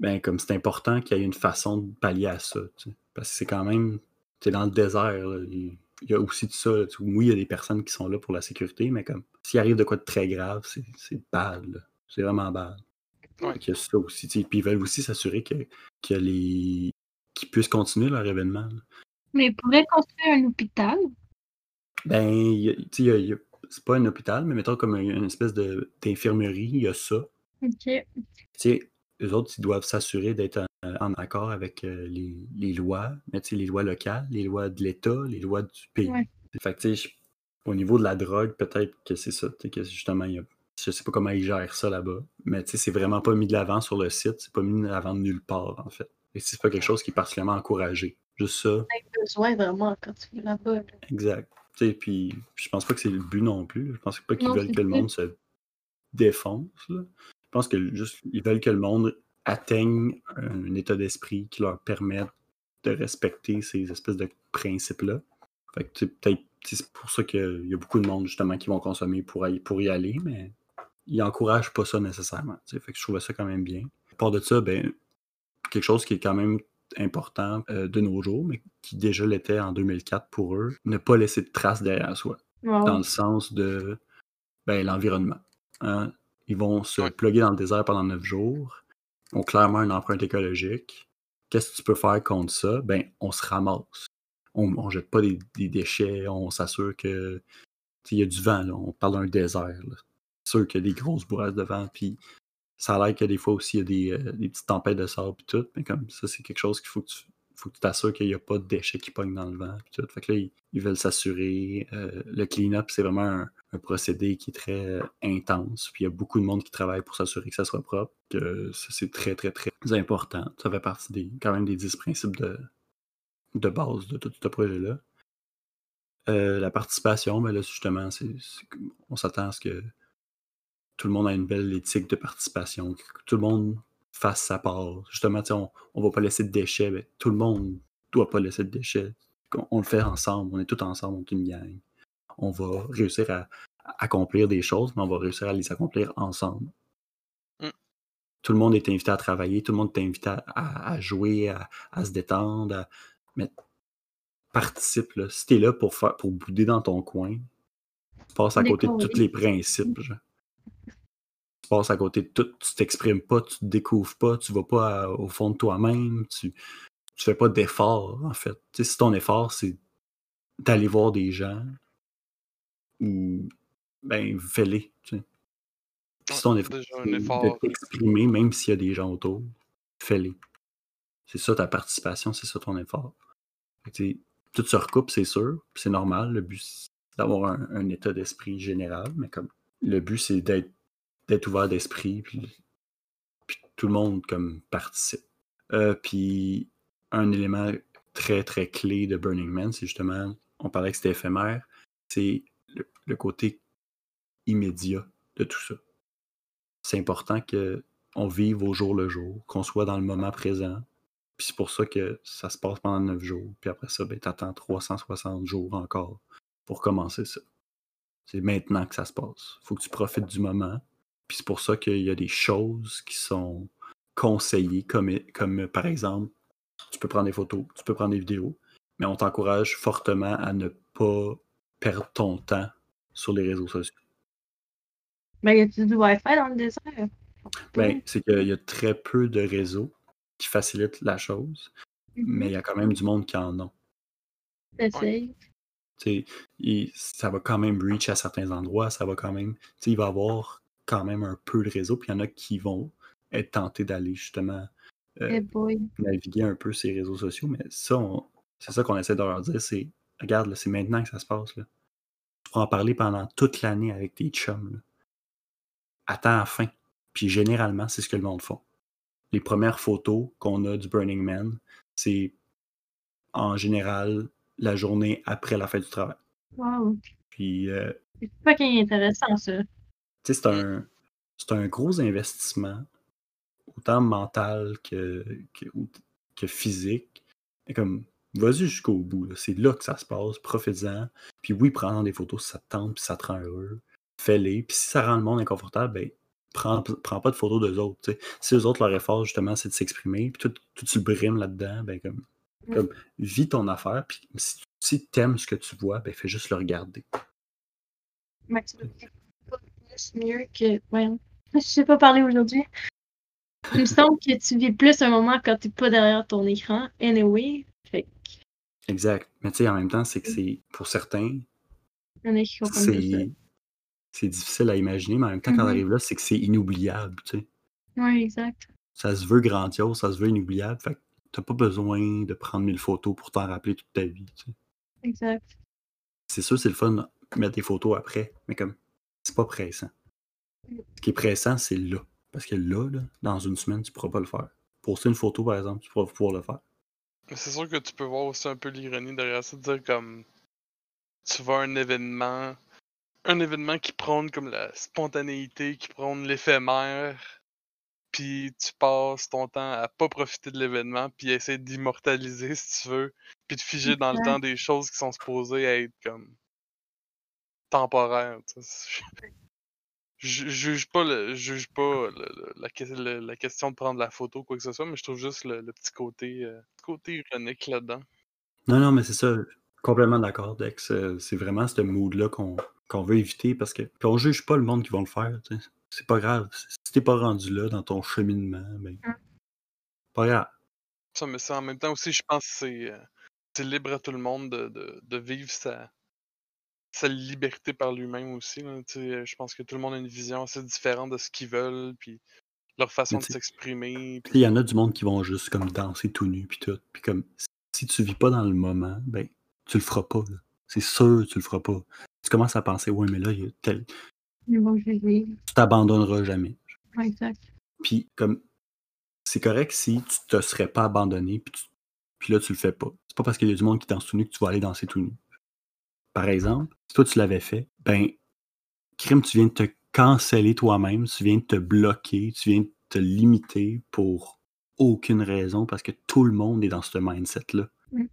ben comme c'est important qu'il y ait une façon de pallier à ça. tu sais. Parce que c'est quand même. Tu dans le désert. là, Il il y a aussi de ça. là, tu sais. Oui, il y a des personnes qui sont là pour la sécurité, mais comme s'il arrive de quoi de très grave, c'est bad. C'est vraiment bad. Ouais. Qu'il y a ça aussi. tu sais. Puis ils veulent aussi s'assurer que, que les. qu'ils puissent continuer leur événement. là. Mais ils pourraient construire un hôpital. Ben, tu sais, c'est pas un hôpital, mais mettons comme une espèce d'infirmerie, il y a ça. OK. tu sais, eux autres, ils doivent s'assurer d'être en, en accord avec euh, les, les lois, mais tu sais, les lois locales, les lois de l'État, les lois du pays. Ouais. Fait que, tu sais, au niveau de la drogue, peut-être que c'est ça, tu sais, que justement, il y a- je sais pas comment ils gèrent ça là-bas, mais tu sais, c'est vraiment pas mis de l'avant sur le site, c'est pas mis de l'avant de nulle part, en fait. Et c'est pas quelque chose qui est particulièrement encouragé. Juste ça, besoin vraiment quand tu vas là-bas. là. exact. Tu sais, puis je pense pas que c'est le but non plus. Je pense pas qu'ils veulent que le monde se défonce. là. Je pense que juste ils veulent que le monde atteigne un état d'esprit qui leur permette de respecter ces espèces de principes-là. Fait que tu sais, peut-être c'est pour ça qu'il y a beaucoup de monde justement qui vont consommer pour y, pour y aller, mais ils n'encouragent pas ça nécessairement. tu sais. Fait que je trouvais ça quand même bien. À part de ça, ben, quelque chose qui est quand même important euh, de nos jours, mais qui déjà l'était en 2004 pour eux, ne pas laisser de traces derrière soi Wow. dans le sens de ben, l'environnement. hein. Ils vont se Ouais. plugger dans le désert pendant neuf jours, ont clairement une empreinte écologique. Qu'est-ce que tu peux faire contre ça? Ben, on se ramasse. On ne jette pas des, des déchets, on s'assure que il y a du vent, là. on parle d'un désert. C'est sûr qu'il y a des grosses bourrasques de vent, puis ça a l'air que des fois aussi il y a des, euh, des petites tempêtes de sable puis tout, mais comme ça, c'est quelque chose qu'il faut que tu que tu t'assures qu'il n'y a pas de déchets qui pognent dans le vent. puis tout. Fait que là, ils, veulent s'assurer. euh, le clean-up, c'est vraiment un, procédé qui est très euh, intense. Puis il y a beaucoup de monde qui travaille pour s'assurer que ça soit propre. Que ça, c'est très, très, très important. Ça fait partie des, quand même des 10 principes de, base de tout ce projet-là. La participation, ben là, justement, on s'attend à ce que tout le monde ait une belle éthique de participation, que tout le monde fasse sa part. Justement, tu sais, on ne va pas laisser de déchets, ben, tout le monde doit pas laisser de déchets. On, on le fait ensemble, on est tous ensemble, on est une gang. On va réussir à, à accomplir des choses, mais on va réussir à les accomplir ensemble. Mm. Tout le monde est invité à travailler, tout le monde est invité à, à- à jouer, à, à se détendre, à- mais participe. Là. Si tu es là pour, faire, pour bouder dans ton coin, tu passes à côté de tous les principes. genre. Passes à côté de tout, tu t'exprimes pas, tu te découvres pas, tu vas pas à- au fond de toi-même, tu, tu fais pas d'effort, en fait. Tu sais, si ton effort, c'est d'aller voir des gens, ou ben fais-les. Si ton effort, effort. de t'exprimer, même s'il y a des gens autour, fais-les. C'est ça ta participation, c'est ça ton effort. Fait que, tu sais, tout se recoupe, c'est sûr, c'est normal. Le but, c'est d'avoir un, un état d'esprit général, mais comme le but, c'est d'être d'être ouvert d'esprit, puis, tout le monde comme participe. Euh, puis un élément très très clé de Burning Man, c'est justement, on parlait que c'était éphémère, c'est le, côté immédiat de tout ça. C'est important qu'on vive au jour le jour, qu'on soit dans le moment présent. Puis c'est pour ça que ça se passe pendant 9 jours. Puis après ça, ben, tu attends 360 jours encore pour commencer ça. C'est maintenant que ça se passe. faut que tu profites du moment. Puis c'est pour ça qu'il y a des choses qui sont conseillées, comme, comme par exemple, tu peux prendre des photos, tu peux prendre des vidéos, mais on t'encourage fortement à ne pas perdre ton temps sur les réseaux sociaux. Ben, y a-tu du Wi-Fi dans le désert? Ben, c'est qu'il y a très peu de réseaux qui facilitent la chose, mais il y a quand même du monde qui en ont. Il- ça va quand même reach à certains endroits, ça va quand même. tu sais, Il va y avoir quand même un peu de réseau, puis il y en a qui vont être tentés d'aller justement euh, Eh naviguer un peu ces réseaux sociaux, mais ça, c'est ça qu'on essaie de leur dire, c'est regarde, c'est maintenant que ça se passe. Là. Tu pourras en parler pendant toute l'année avec tes chums. là. Attends à la fin. Puis généralement, c'est ce que le monde fait. Les premières photos qu'on a du Burning Man, c'est en général la journée après la fête du travail. Wow. Puis euh, C'est fucking intéressant, ça. C'est un, un gros investissement, autant mental que, que, physique. Et comme, vas-y jusqu'au bout. C'est là que ça se passe. Profites-en. Puis oui, prends des photos si ça te tente, puis ça te rend heureux. Fais-les. Puis si ça rend le monde inconfortable, ben, prends, prends pas de photos d'eux autres. Si eux autres, leur effort, justement, c'est de s'exprimer, puis tout, tout tu le brimes là-dedans, ben, comme, Mm. comme, vis ton affaire. Puis si, si t'aimes ce que tu vois, ben, fais juste le regarder. Pas plus mieux que. Voyons. [laughs] Je sais pas parler aujourd'hui. Il me semble que tu vis plus un moment quand t'es pas derrière ton écran. Anyway. Fait Exact. Mais tu sais, en même temps, c'est que c'est, pour certains, y en a qui comprennent pas ça. c'est difficile à imaginer, mais en même temps, quand Mhm. on arrive là, c'est que c'est inoubliable, tu sais. Ouais, exact. Ça se veut grandiose, ça se veut inoubliable, fait que t'as pas besoin de prendre mille photos pour t'en rappeler toute ta vie, tu sais. Exact. C'est sûr, c'est le fun de mettre des photos après, mais comme, c'est pas pressant. Ce qui est pressant, c'est là. Parce que là, là, dans une semaine, tu pourras pas le faire. Poster une photo, par exemple, tu pourras pouvoir le faire. Mais c'est sûr que tu peux voir aussi un peu l'ironie derrière ça, de dire comme tu vas à un événement, un événement qui prône comme la spontanéité, qui prône l'éphémère, puis tu passes ton temps à pas profiter de l'événement, puis essayer d'immortaliser si tu veux, puis de figer dans le temps des choses qui sont supposées être comme sais. Je juge pas, le, juge pas le- le- la, la question de prendre la photo ou quoi que ce soit, mais je trouve juste le, le petit côté, euh, côté ironique là-dedans. Non, non, mais c'est ça. Complètement d'accord, Dex. Euh, C'est vraiment ce mood-là qu'on qu'on veut éviter parce que. Puis on juge pas le monde qui vont le faire. C'est pas grave. Si t'es pas rendu là dans ton cheminement, ben. Mm. Pas grave. Ça, mais ça, en même temps aussi, je pense que c'est euh, c'est libre à tout le monde de, de, de vivre sa, sa liberté par lui-même aussi. là, Je pense que tout le monde a une vision assez différente de ce qu'ils veulent, puis leur façon de s'exprimer. Il y en a du monde qui vont juste comme danser tout nu puis tout. Puis comme si tu vis pas dans le moment, ben tu le feras pas. C'est sûr tu le feras pas. Tu commences à penser, ouais, mais là, il y a tel- Mais bon, tu t'abandonneras jamais. Exact. Puis comme c'est correct si tu te serais pas abandonné puis, tu- puis là tu le fais pas. C'est pas parce qu'il y a du monde qui danse tout nu que tu vas aller danser tout nu. Par exemple, si toi tu l'avais fait, ben crime tu viens de te canceller toi-même, tu viens de te bloquer, tu viens de te limiter pour aucune raison parce que tout le monde est dans ce mindset là. Mm.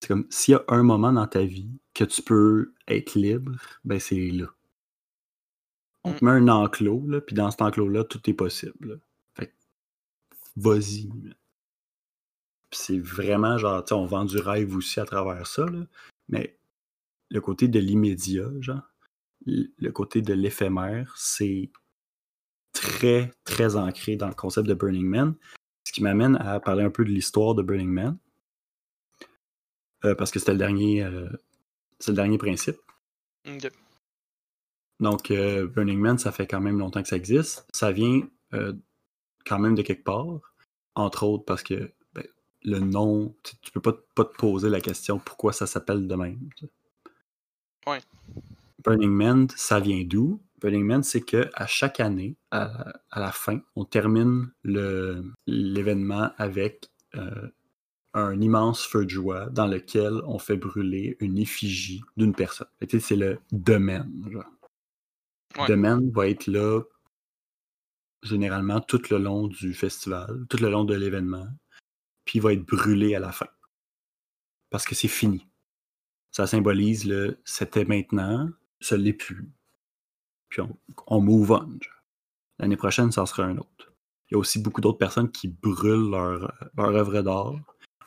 C'est comme s'il y a un moment dans ta vie que tu peux être libre, ben c'est là. On te met un enclos, là, puis dans cet enclos-là, tout est possible. là. Fait que, vas-y. c'est vraiment genre, tu sais, on vend du rêve aussi à travers ça, là, mais le côté de l'immédiat, genre, le côté de l'éphémère, c'est très, très ancré dans le concept de Burning Man. Ce qui m'amène à parler un peu de l'histoire de Burning Man. Euh, parce que c'était le dernier. euh, c'est le dernier principe. Donc, euh, Burning Man, ça fait quand même longtemps que ça existe. Ça vient quand même de quelque part, entre autres parce que ben, le nom, tu, tu peux pas, te- pas te poser la question pourquoi ça s'appelle de même. tu sais. Ouais. Burning Man, ça vient d'où? Burning Man, c'est que à chaque année, à, à la fin, on termine l'événement avec euh, un immense feu de joie dans lequel on fait brûler une effigie d'une personne. C'est le domaine. Ouais. Domaine va être là généralement tout le long du festival, tout le long de l'événement, puis il va être brûlé à la fin. Parce que c'est fini. Ça symbolise le c'était maintenant, ce l'est plus. Puis on, on move on. L'année prochaine, ça sera un autre. Il y a aussi beaucoup d'autres personnes qui brûlent leur, leur œuvre d'art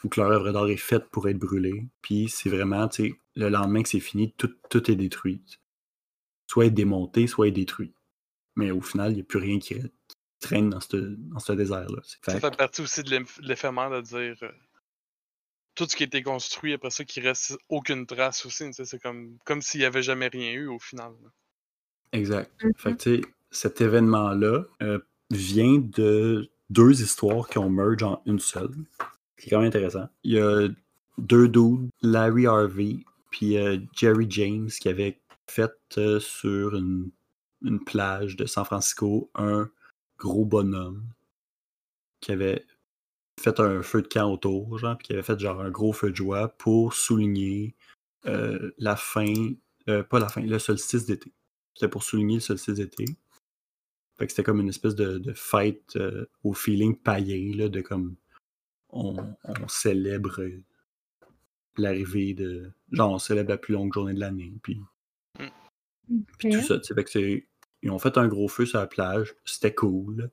ou que leur œuvre d'art est faite pour être brûlée. Puis c'est vraiment, tu sais, le lendemain que c'est fini, tout, tout est détruit. Soit est démonté, soit est détruit. Mais au final, il n'y a plus rien qui, traîne dans ce dans ce désert-là. Ça fait- partie aussi de l'éph- l'éphémère de dire euh, tout ce qui a été construit après ça, qu'il reste aucune trace aussi. C'est comme, comme s'il n'y avait jamais rien eu au final. là. Exact. Mhm. Fait que, cet événement-là euh, vient de deux histoires qui ont merge en une seule. C'est quand même intéressant. Il y a deux dudes, Larry Harvey puis euh, Jerry James, qui avaient fait euh, sur une, une plage de San Francisco un gros bonhomme qui avait fait un feu de camp autour, genre, puis qui avait fait genre un gros feu de joie pour souligner euh, la fin, euh, pas la fin, le solstice d'été. C'était pour souligner le solstice d'été. Fait que c'était comme une espèce de, de fête euh, au feeling païen, là, de comme on, on célèbre l'arrivée de. Genre, on célèbre la plus longue journée de l'année. Puis, puis tout ça, tu sais. Fait que c'est. Ils ont fait un gros feu sur la plage, c'était cool.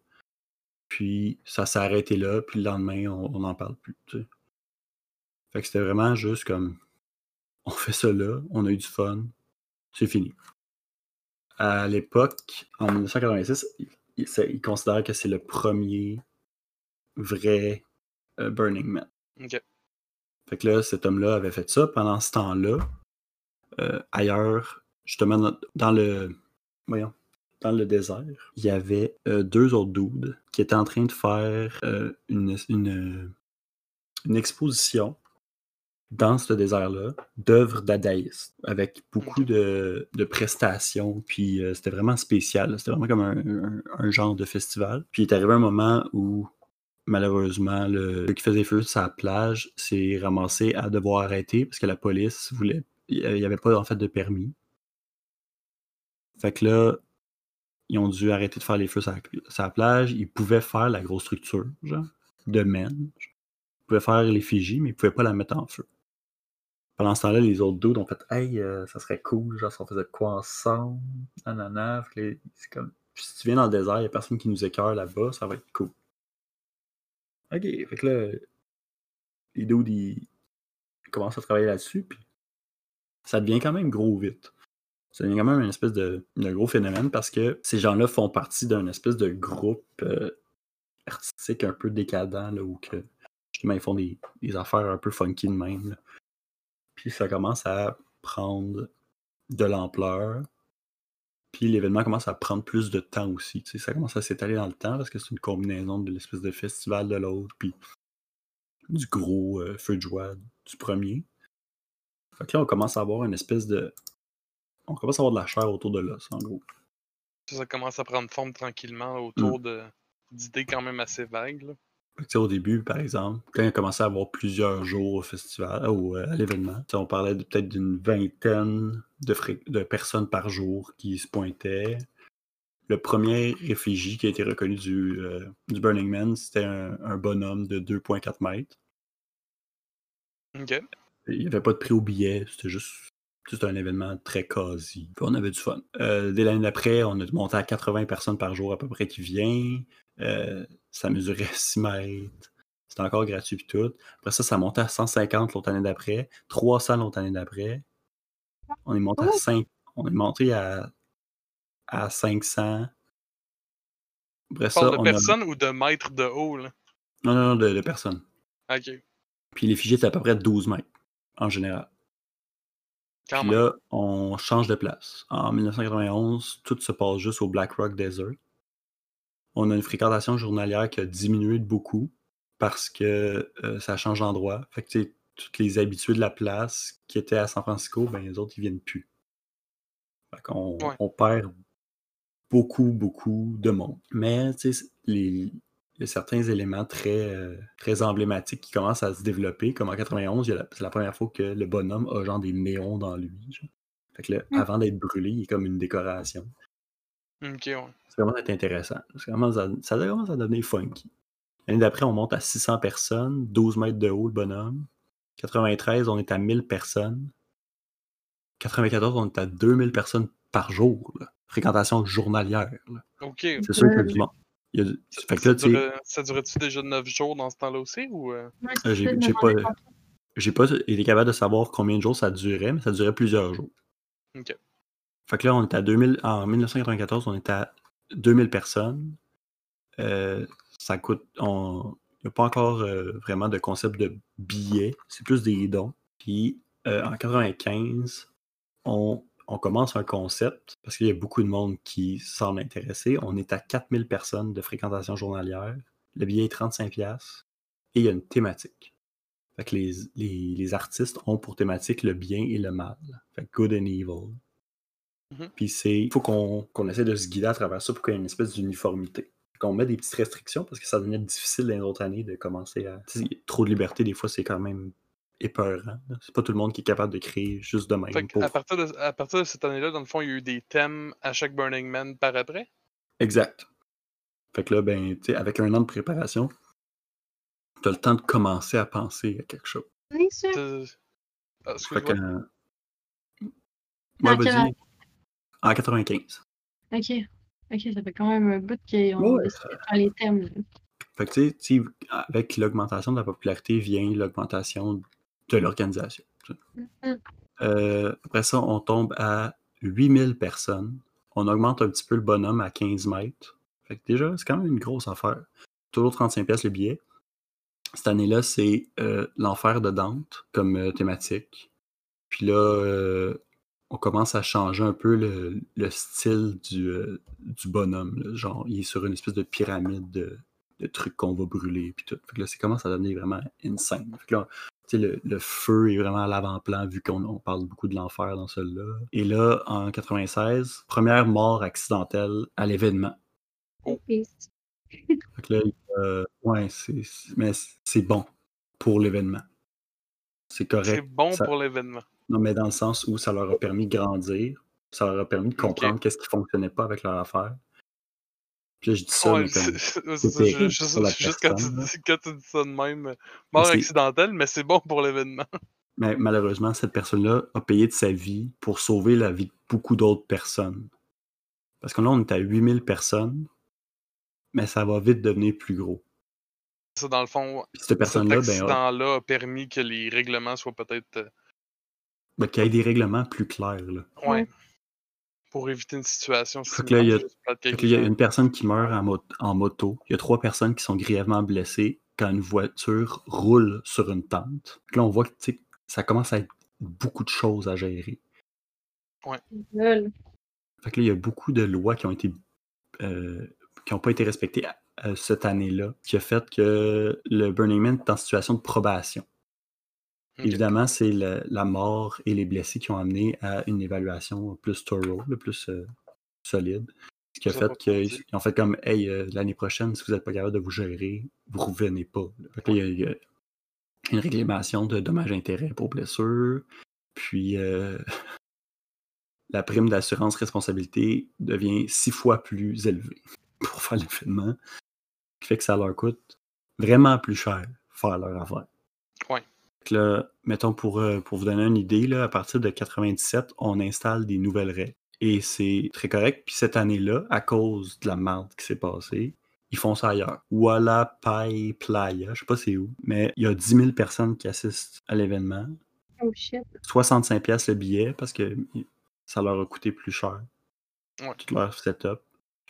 Puis ça s'est arrêté là, puis le lendemain, on n'en parle plus. tu sais. Fait que c'était vraiment juste comme. [laughs] On fait ça là, on a eu du fun, c'est fini à l'époque, en 1986, il, il- ça- il considère que c'est le premier vrai euh, Burning Man. Fait que là, cet homme-là avait fait ça. Pendant ce temps-là, euh, ailleurs, justement, dans le. Voyons. Dans le désert, il y avait euh, deux autres dudes qui étaient en train de faire euh, une, une, exposition dans ce désert-là d'œuvres dadaïstes avec beaucoup de, prestations. Puis euh, c'était vraiment spécial. C'était vraiment comme un genre de festival. Puis il est arrivé un moment où malheureusement, le, le qui faisait feu sur sa plage s'est ramassé à devoir arrêter parce que la police voulait. Il n'y avait pas en fait de permis. Fait que là, ils ont dû arrêter de faire les feux sur la, plage. Ils pouvaient faire la grosse structure, genre, de. Ils pouvaient faire l'effigie, mais ils pouvaient pas la mettre en feu. Pendant ce temps-là, les autres dudes ont fait Hey, euh, ça serait cool, genre, si on faisait quoi ensemble, nanana. C'est comme, si tu viens dans le désert, il n'y a personne qui nous écœure là-bas, ça va être cool. Ok, fait que là, les dudes, commencent à travailler là-dessus, puis ça devient quand même gros vite. Devient quand même une espèce de, de gros phénomène parce que ces gens-là font partie d'un espèce de groupe euh, artistique un peu décadent, là, où que, justement, ils font des, des affaires un peu funky de même. là. Puis ça commence à prendre de l'ampleur. Puis l'événement commence à prendre plus de temps aussi. tu sais. Ça commence à s'étaler dans le temps parce que c'est une combinaison de l'espèce de festival de l'autre, puis du gros euh, feu de joie du premier. Fait que là, on commence à avoir une espèce de. On commence à avoir de la chair autour de l'os, en gros. Ça, ça commence à prendre forme tranquillement autour de d'idées quand même assez vagues. là. Que, au début, par exemple, quand il a commencé à avoir plusieurs jours au festival, ou euh, à l'événement, on parlait de- peut-être d'une vingtaine de, personnes par jour qui se pointaient. Le premier réfugié qui a été reconnu du, euh, du Burning Man, c'était un, un bonhomme de 2,4 mètres. Il n'y avait pas de prix au billet, c'était juste c'était un événement très quasi. Puis on avait du fun. Euh, dès l'année d'après, on a monté à 80 personnes par jour à peu près qui viennent. Euh, ça mesurait [laughs] 6 mètres. C'était encore gratuit puis tout. Après ça, ça montait à 150 l'autre année d'après, 300 l'autre année d'après. On est monté à Oh! 5. On est monté à, à 500. Après Tu ça, parles de on a... personnes ou de mètres de haut, là? Non, non, non, de, de personnes. Ok. Puis l'effigie était à peu près 12 mètres, en général. Quand Puis là, on change de place. En 1991, tout se passe juste au Black Rock Desert. On a une fréquentation journalière qui a diminué de beaucoup parce que euh, ça change d'endroit. Fait que tu sais, tous les habitués de la place qui étaient à San Francisco, ben les autres, ils viennent plus. Fait qu'on Ouais. on perd beaucoup, beaucoup de monde. Mais tu sais, les, il y a certains éléments très, euh, très emblématiques qui commencent à se développer. Comme en 91, il y a la- c'est la première fois que le bonhomme a genre des néons dans lui. genre. Fait que là, Mm. avant d'être brûlé, il est comme une décoration. Ok, ouais. Ça commence à être intéressant. Ça commence à, ça commence à devenir funky. L'année d'après, on monte à 600 personnes, 12 mètres de haut le bonhomme. 93, on est à 1000 personnes. 94, on est à 2000 personnes par jour. là. Fréquentation journalière. là. Ok. C'est sûr que du monde. Il y a du- Fait que Ça, là, tu sais, durait- ça durait-tu déjà 9 jours dans ce temps-là aussi ou euh? Ouais, Euh, j'ai- pas- j'ai pas été capable de savoir combien de jours ça durait, mais ça durait plusieurs jours. Ok. Fait que là, on est à 2000. En 1994, on est à 2000 personnes. Euh, ça coûte. On... Il n'y a pas encore euh, vraiment de concept de billets. C'est plus des dons. Puis euh, en 95, on, on commence un concept parce qu'il y a beaucoup de monde qui semble intéressé. On est à 4000 personnes de fréquentation journalière. Le billet est 35$ piastres, et il y a une thématique. Fait que les, les- les artistes ont pour thématique le bien et le mal. Fait que good and evil. Mhm. Puis c'est. Il faut qu'on essaie de se guider à travers ça pour qu'il y ait une espèce d'uniformité. Qu'on met des petites restrictions parce que ça devenait difficile dans les autres années de commencer à. trop de liberté, des fois, c'est quand même épeurant. là. C'est pas tout le monde qui est capable de créer juste de même. Pour- à, partir de, à partir de cette année-là, dans le fond, il y a eu des thèmes à chaque Burning Man par après? Exact. Fait que là, ben, tu sais, avec un an de préparation, t'as le temps de commencer à penser à quelque chose. Oui, sûr. Euh, ah, Fait que. euh, vas-y. année? En 95. Ok. Ok, ça fait quand même un bout qu'on Ouais, les thèmes. là. Fait que tu sais, tu sais, avec l'augmentation de la popularité vient l'augmentation de l'organisation. Mhm. Euh, après ça, on tombe à 8000 personnes. On augmente un petit peu le bonhomme à 15 mètres. Fait que déjà, c'est quand même une grosse affaire. Toujours 35 pièces le billet. Cette année-là, c'est euh, l'enfer de Dante comme euh, thématique. Puis là, on commence à changer un peu le, le style du, du bonhomme. là. Genre, il est sur une espèce de pyramide de, de trucs qu'on va brûler. Puis tout. Fait que là, ça commence à devenir vraiment insane. Fait que là, le, le feu est vraiment à l'avant-plan vu qu'on on parle beaucoup de l'enfer dans celui-là. Et là, en 96, première mort accidentelle à l'événement. [laughs] Que là, euh, ouais, c'est, mais c'est bon pour l'événement. C'est correct. C'est bon ça- pour l'événement. Non, mais dans le sens où ça leur a permis de grandir, ça leur a permis de comprendre qu'est-ce qui fonctionnait pas avec leur affaire. Puis là, je dis ça, Ouais, mais comme. c'est- juste, quand, tu personne, là. dis, quand tu dis ça de même, euh, mort accidentelle, mais c'est bon pour l'événement. [laughs] Mais malheureusement, cette personne-là a payé de sa vie pour sauver la vie de beaucoup d'autres personnes. Parce que là, on est à 8000 personnes, mais ça va vite devenir plus gros. Ça, dans le fond, Puis cette cet personne-là, ben, a- accident-là a permis que les règlements soient peut-être. euh, ben, qu'il y ait des règlements plus clairs. Là. ouais. Pour éviter une situation là, il y a- similaire, y une personne qui meurt en, mo- en moto. Il y a trois personnes qui sont grièvement blessées quand une voiture roule sur une tente. Puis là, on voit que tu sais, ça commence à être beaucoup de choses à gérer. Lol. Fait que là, il y a beaucoup de lois qui ont été euh, qui n'ont pas été respectées cette année-là, qui a fait que le Burning Man est en situation de probation. Évidemment, c'est la mort et les blessés qui ont amené à une évaluation plus thorough, le plus euh, solide. Ce qui a fait qu'ils ont fait comme Hey, euh, l'année prochaine, si vous n'êtes pas capable de vous gérer, vous revenez pas. Y a- il y a une réclamation de dommages-intérêts pour blessures. Puis euh, [laughs] la prime d'assurance responsabilité devient six fois plus élevée [laughs] pour faire l'événement. Ce qui fait que ça leur coûte vraiment plus cher faire leur affaire. Là, mettons pour, euh, pour vous donner une idée, là, à partir de 97, on installe des nouvelles règles. Et c'est très correct. Puis cette année-là, à cause de la merde qui s'est passée, ils font ça ailleurs. Walla Pai Playa, je sais pas c'est où, mais il y a 10 000 personnes qui assistent à l'événement. Oh shit. 65 pièces le billet parce que ça leur a coûté plus cher. Ouais. Tout leur setup.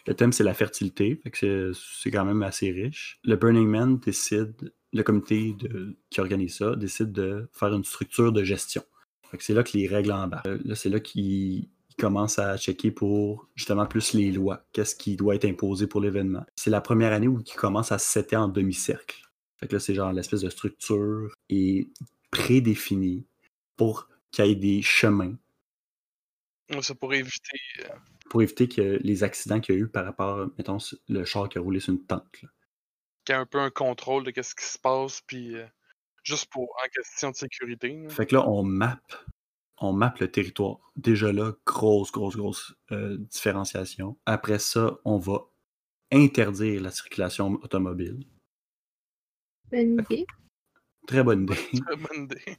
Le thème, c'est la fertilité, fait que c'est quand même assez riche. Le Burning Man décide, le comité de- qui organise ça, décide de faire une structure de gestion. C'est là que les règles embarquent. Euh, Là, c'est là qu'ils ils commencent à checker pour justement plus les lois. Qu'est-ce qui doit être imposé pour l'événement? C'est la première année où ils commencent à se setter en demi-cercle. Fait que là, c'est genre l'espèce de structure est prédéfinie pour qu'il y ait des chemins Ça pourrait éviter. pour éviter que les accidents qu'il y a eu par rapport, mettons, le char qui a roulé sur une tente. là. Qu'il y ait un peu un contrôle de ce qui se passe, puis euh, juste pour en question de sécurité. là. Fait que là, on map, on map le territoire. Déjà là, grosse, grosse, grosse euh, différenciation. Après ça, on va interdire la circulation automobile. Bonne idée. Très bonne idée. [laughs] Très bonne idée.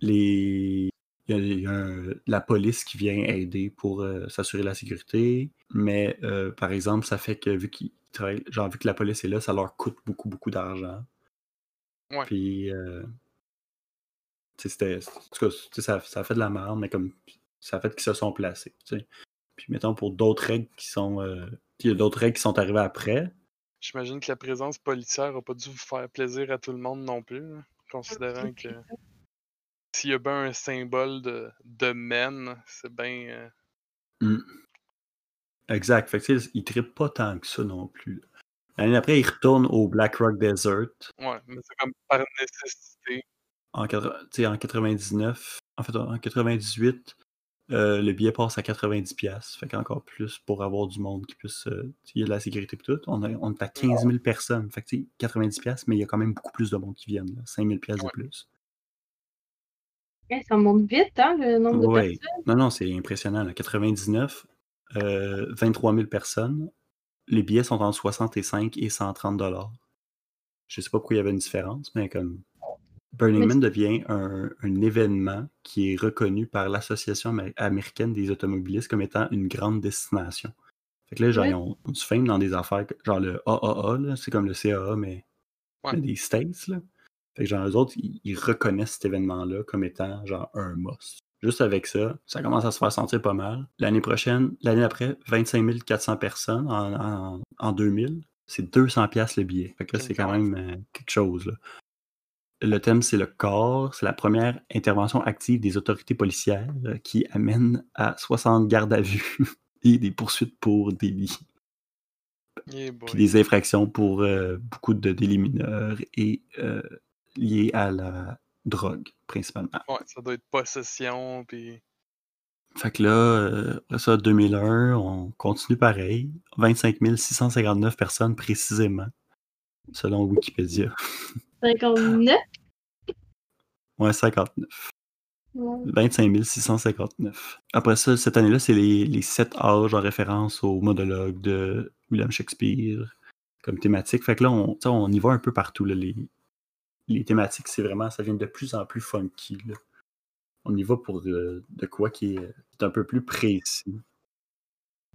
Les... Il y a, il y a un- la police qui vient aider pour euh, s'assurer la sécurité, mais euh, par exemple, ça fait que vu qu'ils travaillent, genre vu que la police est là, ça leur coûte beaucoup, beaucoup d'argent. Ouais. Puis, euh, c'était, en tout cas, ça, ça a fait de la merde, mais comme ça a fait qu'ils se sont placés. Puis mettons pour d'autres règles qui sont, euh, il y a d'autres règles qui sont arrivées après. J'imagine que la présence policière n'a pas dû vous faire plaisir à tout le monde non plus, là, considérant que s'il y a bien un symbole de, de men, c'est bien. euh, Mm. Exact. Fait que, ils trippent pas tant que ça non plus. L'année après, ils retournent au Black Rock Desert. Ouais, mais c'est comme par nécessité. en, en 99, en fait en 98, euh, le billet passe à 90$. piastres. Fait qu'encore plus pour avoir du monde qui puisse. euh, il y a de la sécurité et tout. On, a- on est à 15 000 personnes. Fait que tu sais, 90$, piastres, mais il y a quand même beaucoup plus de monde qui viennent. Là, 5 000$ piastres de Ouais. plus. Ça monte vite, hein, le nombre de Ouais. personnes. Non, non, c'est impressionnant. là. 99, euh, 23 000 personnes. Les billets sont entre 65 et 130 dollars. Je sais pas pourquoi il y avait une différence, mais comme Burning Mais Man devient un, un événement qui est reconnu par l'Association amé- américaine des automobilistes comme étant une grande destination. Fait que là, genre, Ouais. ils ont, on se filme dans des affaires, genre le AAA, c'est comme le CAA, mais, Ouais. mais des States, là. Fait que genre, eux autres, ils, ils reconnaissent cet événement-là comme étant genre un must. Juste avec ça, ça commence à se faire sentir pas mal. L'année prochaine, l'année après, 25 400 personnes en, en, en 2000. C'est 200 pièces le billet. Fait que là, c'est quand même euh, quelque chose. Là. Le thème, c'est le corps. C'est la première intervention active des autorités policières euh, qui amène à 60 gardes à vue [laughs] et des poursuites pour délits. Yeah, boy. Puis des infractions pour euh, beaucoup de délits mineurs et liés à la drogue, principalement. Ouais, ça doit être possession, puis. Fait que là, euh, après ça, 2001, on continue pareil. 25 659 personnes précisément, selon Wikipédia. [laughs] 59. Ouais, 59. Ouais. 25 659. Après ça, cette année-là, c'est les, les sept âges en référence au monologue de William Shakespeare comme thématique. Fait que là, on, on y va un peu partout. là, les, les thématiques, c'est vraiment, ça vient de plus en plus funky. là. On y va pour de quoi qui est, un peu plus précis.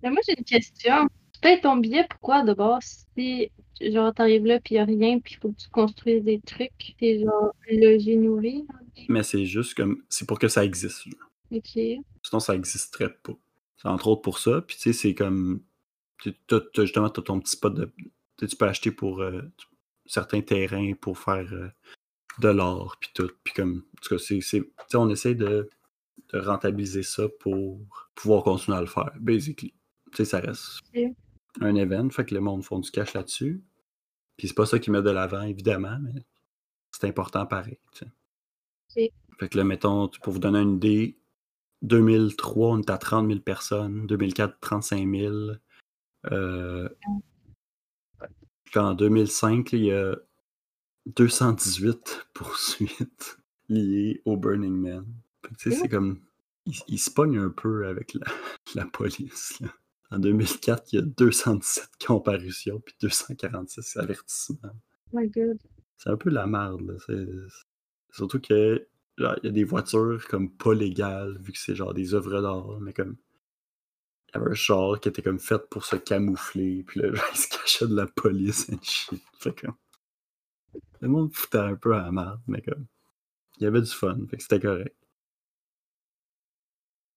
Mais moi, j'ai une question. Tu payes ton billet, pourquoi d'abord? Si, genre, t'arrives là, puis y a rien, puis il faut que tu construises des trucs, t'es genre logé, nourri. Mais c'est juste comme. C'est pour que ça existe. là. Ok. Sinon, ça n'existerait pas. C'est entre autres pour ça. Puis, tu sais, c'est comme. tu- t'as- t'as- justement, tu as ton petit spot de. Tu peux acheter pour euh, certains terrains pour faire euh, de l'or, puis tout. Puis, comme. En tout cas, c'est. on essaie de, de rentabiliser ça pour pouvoir continuer à le faire, basically. Tu sais, ça reste un event, fait que le monde font du cash là-dessus. Puis, c'est pas ça qui met de l'avant, évidemment, mais c'est important pareil. tu sais. Ok. Fait que là, mettons, pour vous donner une idée, 2003, on est à 30 000 personnes. 2004, 35 000. Euh, puis en 2005, là, il y a 218 [laughs] poursuites liées au Burning Man. Tu sais, c'est comme. Ils il se pognent un peu avec la, [laughs] la police. là. En 2004, il y a 217 comparutions puis 246 avertissements. Oh my god. C'est un peu la merde. là. Surtout que genre, il y a des voitures comme pas légales, vu que c'est genre des œuvres d'art, mais comme. Il y avait un char qui était comme fait pour se camoufler, puis là, genre, il se cachait de la police and shit. Fait que. Le monde foutait un peu à la merde, mais comme. Il y avait du fun, fait que c'était correct.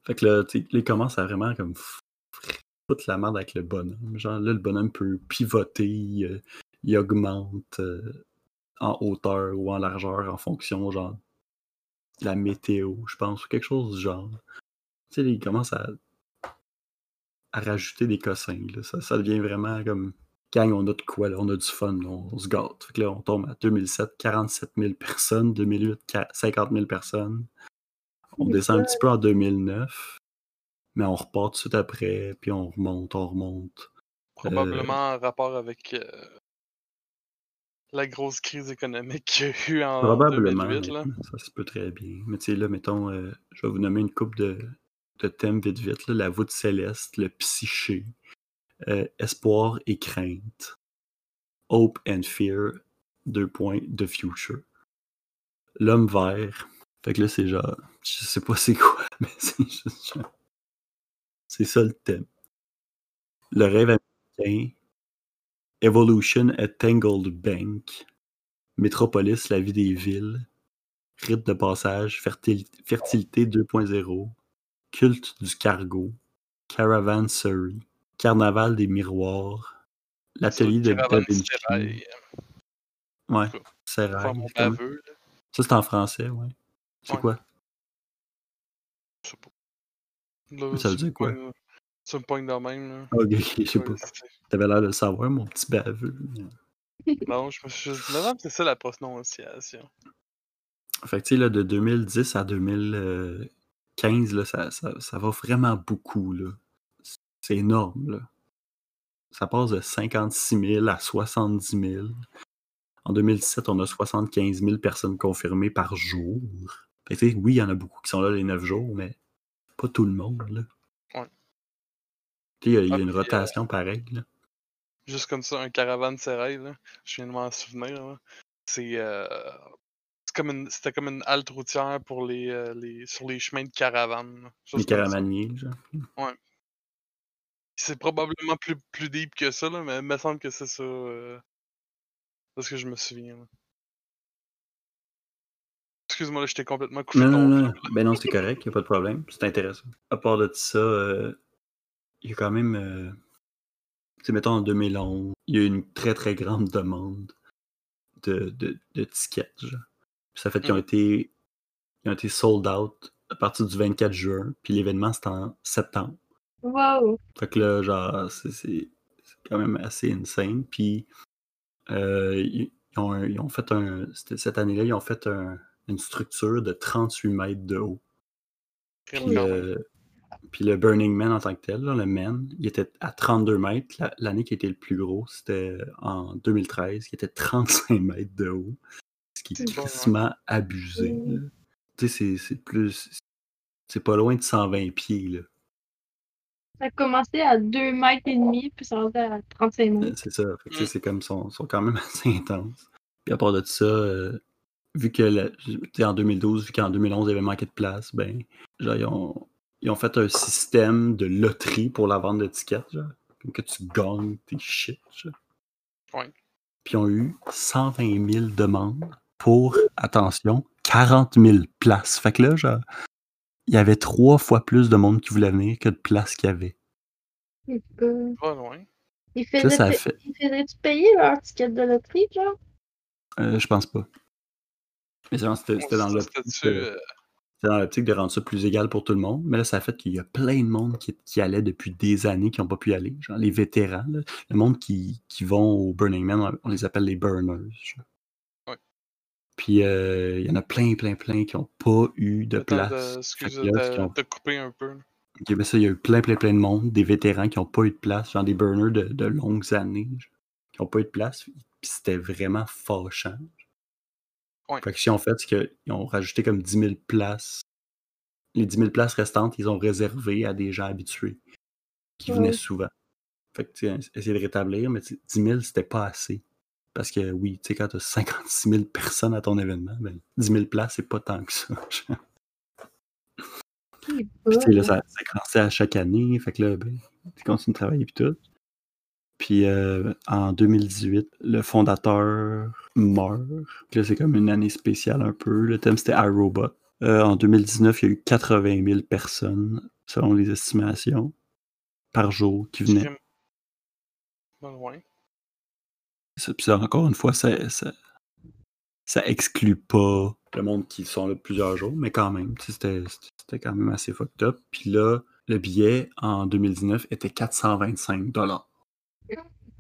Fait que là, tu il commence à vraiment comme foutre la merde avec le bonhomme. Genre là, le bonhomme peut pivoter, il, euh, il augmente euh, en hauteur ou en largeur en fonction, genre, de la météo, je pense, ou quelque chose du genre. Tu sais, il commence à, à rajouter des cossins. Là. Ça, ça devient vraiment comme. Gang, on a de quoi, là, on a du fun, là, on, on se gâte. Fait que là, on tombe à 2007, 47 000 personnes, 2008, qua- 50 000 personnes. On descend un petit peu en 2009, mais on repart tout de suite après, puis on remonte, on remonte. Probablement en rapport avec euh, la grosse crise économique qu'il y a eu en Probablement. 2008. Là. Ça se peut très bien. Mais tu sais, là, mettons, euh, je vais vous nommer une coupe de, de thèmes vite vite. La voûte céleste, le psyché, euh, espoir et crainte, hope and fear, deux points, the future. L'homme vert. Fait que là, c'est genre, je sais pas c'est quoi, [laughs] mais c'est juste genre- C'est ça le thème. Le rêve américain, Evolution at Tangled Bank, Métropolis, la vie des villes, Rite de passage, fertili- Fertilité 2.0, Culte du cargo, Caravanserai, Carnaval des miroirs, L'atelier de Da Vinci. Ouais, c'est là. Ça, c'est en français, ouais. C'est Ouais. quoi? Je sais pas. Ça veut dire quoi? pognes- Tu me pognes de même, là. Ah, Ok, je sais Ouais, pas. T'avais l'air de le savoir, mon petit baveux. [laughs] Non, je me suis juste dit, non, c'est ça la prononciation. Fait que, tu sais, là, de 2010 à 2015, là, ça, ça, ça va vraiment beaucoup, là. C'est énorme, là. Ça passe de 56 000 à 70 000. En 2017, on a 75 000 personnes confirmées par jour. Fait que, tu sais, oui, il y en a beaucoup qui sont là les 9 jours, mais pas tout le monde, là. Ouais. Il y a, il y a Ah, une euh, rotation pareille, là. Juste comme ça, un caravane sérail, là. Je viens de m'en souvenir. C'est. euh, c'est comme une- C'était comme une halte routière pour les, euh, les... sur les chemins de caravane. Les caravaniers, genre. C'est probablement plus, plus deep que ça, là, mais il me semble que c'est ça. Euh... Parce que je me souviens. là. Excuse-moi, là, t'ai complètement couché Non, non, non. Ben non, c'est correct, il a pas de problème. C'est intéressant. À part de ça, euh, il y a quand même. euh, tu sais, mettons en 2011, il y a eu une très très grande demande de, de, de tickets. Genre. Puis ça fait qu'ils ont Mhm. été. Ils ont été sold out à partir du 24 juin, puis l'événement c'était en septembre. Wow! Fait que là, genre, c'est c'est- c'est quand même assez insane. Puis, euh, ils, ont, un- ils ont fait un. Cette année-là, ils ont fait un- une structure de 38 mètres de haut. Puis, euh, puis le Burning Man en tant que tel, là, le Man, il était à 32 mètres. La- L'année qui était le plus gros, c'était en 2013, qui était 35 mètres de haut. Ce qui est C'est bon, crissement abusé. Tu sais, c'est- c'est plus. C'est pas loin de 120 pieds, là. Ça a commencé à 2 mètres et demi, puis ça rendait à 35 Euh, mètres. C'est ça. Mm. c'est comme, sont, sont quand même [laughs] assez intenses. Puis à part de ça, euh, vu que la- tu sais, en 2012, vu qu'en 2011, il y avait manqué de place, ben, genre, ils ont, ils ont fait un système de loterie pour la vente d'étiquettes, genre. Comme que tu gagnes tes shit, genre. Ouais. Puis ils ont eu 120 000 demandes pour, attention, 40 000 places. Fait que là, genre, il y avait trois fois plus de monde qui voulait venir que de places qu'il y avait. Pas loin. Ils faisaient, ça a pa- fait. ils faisaient-tu payer leur ticket de loterie, genre? euh, je pense pas. Mais c'est- c'était dans l'optique de- c'était dans l'optique de rendre ça plus égal pour tout le monde. Mais là, ça a fait qu'il y a plein de monde qui, qui allait depuis des années qui n'ont pas pu y aller. Genre les vétérans, là. le monde qui, qui vont au Burning Man, on, on les appelle les burners. genre. Puis euh, il y en a plein, plein, plein qui n'ont pas eu de attends, place. de- Excuse, Fait que là, t'as qui ont- t'as coupé un peu. là. Ok, ben ça, il y a eu plein, plein, plein de monde, des vétérans qui n'ont pas eu de place, genre des burners de, de longues années, genre, qui n'ont pas eu de place. Puis c'était vraiment fâchant. Ouais. Fait que ce qu'ils ont fait, c'est qu'ils ont rajouté comme 10 000 places. Les 10 000 places restantes, ils ont réservé à des gens habitués qui venaient Ouais. souvent. Fait que, essayer de rétablir, mais tu sais, 10 000, c'était pas assez. Parce que oui, tu sais, quand tu as 56 000 personnes à ton événement, ben, 10 000 places, c'est pas tant que ça. [laughs] Puis, tu sais, cool. là, ça, ça grandissait à chaque année. Fait que là, ben, tu continues de travailler puis tout. Puis euh, en 2018, le fondateur meurt. Puis là, c'est comme une année spéciale un peu. Le thème, c'était iRobot. Euh, en 2019, il y a eu 80 000 personnes, selon les estimations, par jour qui venaient. Pas loin. Ça- encore une fois, ça, ça, ça exclut pas le monde qui sont là plusieurs jours, mais quand même, c'était c'était quand même assez fucked up. Puis là, le billet en 2019 était 425 dollars.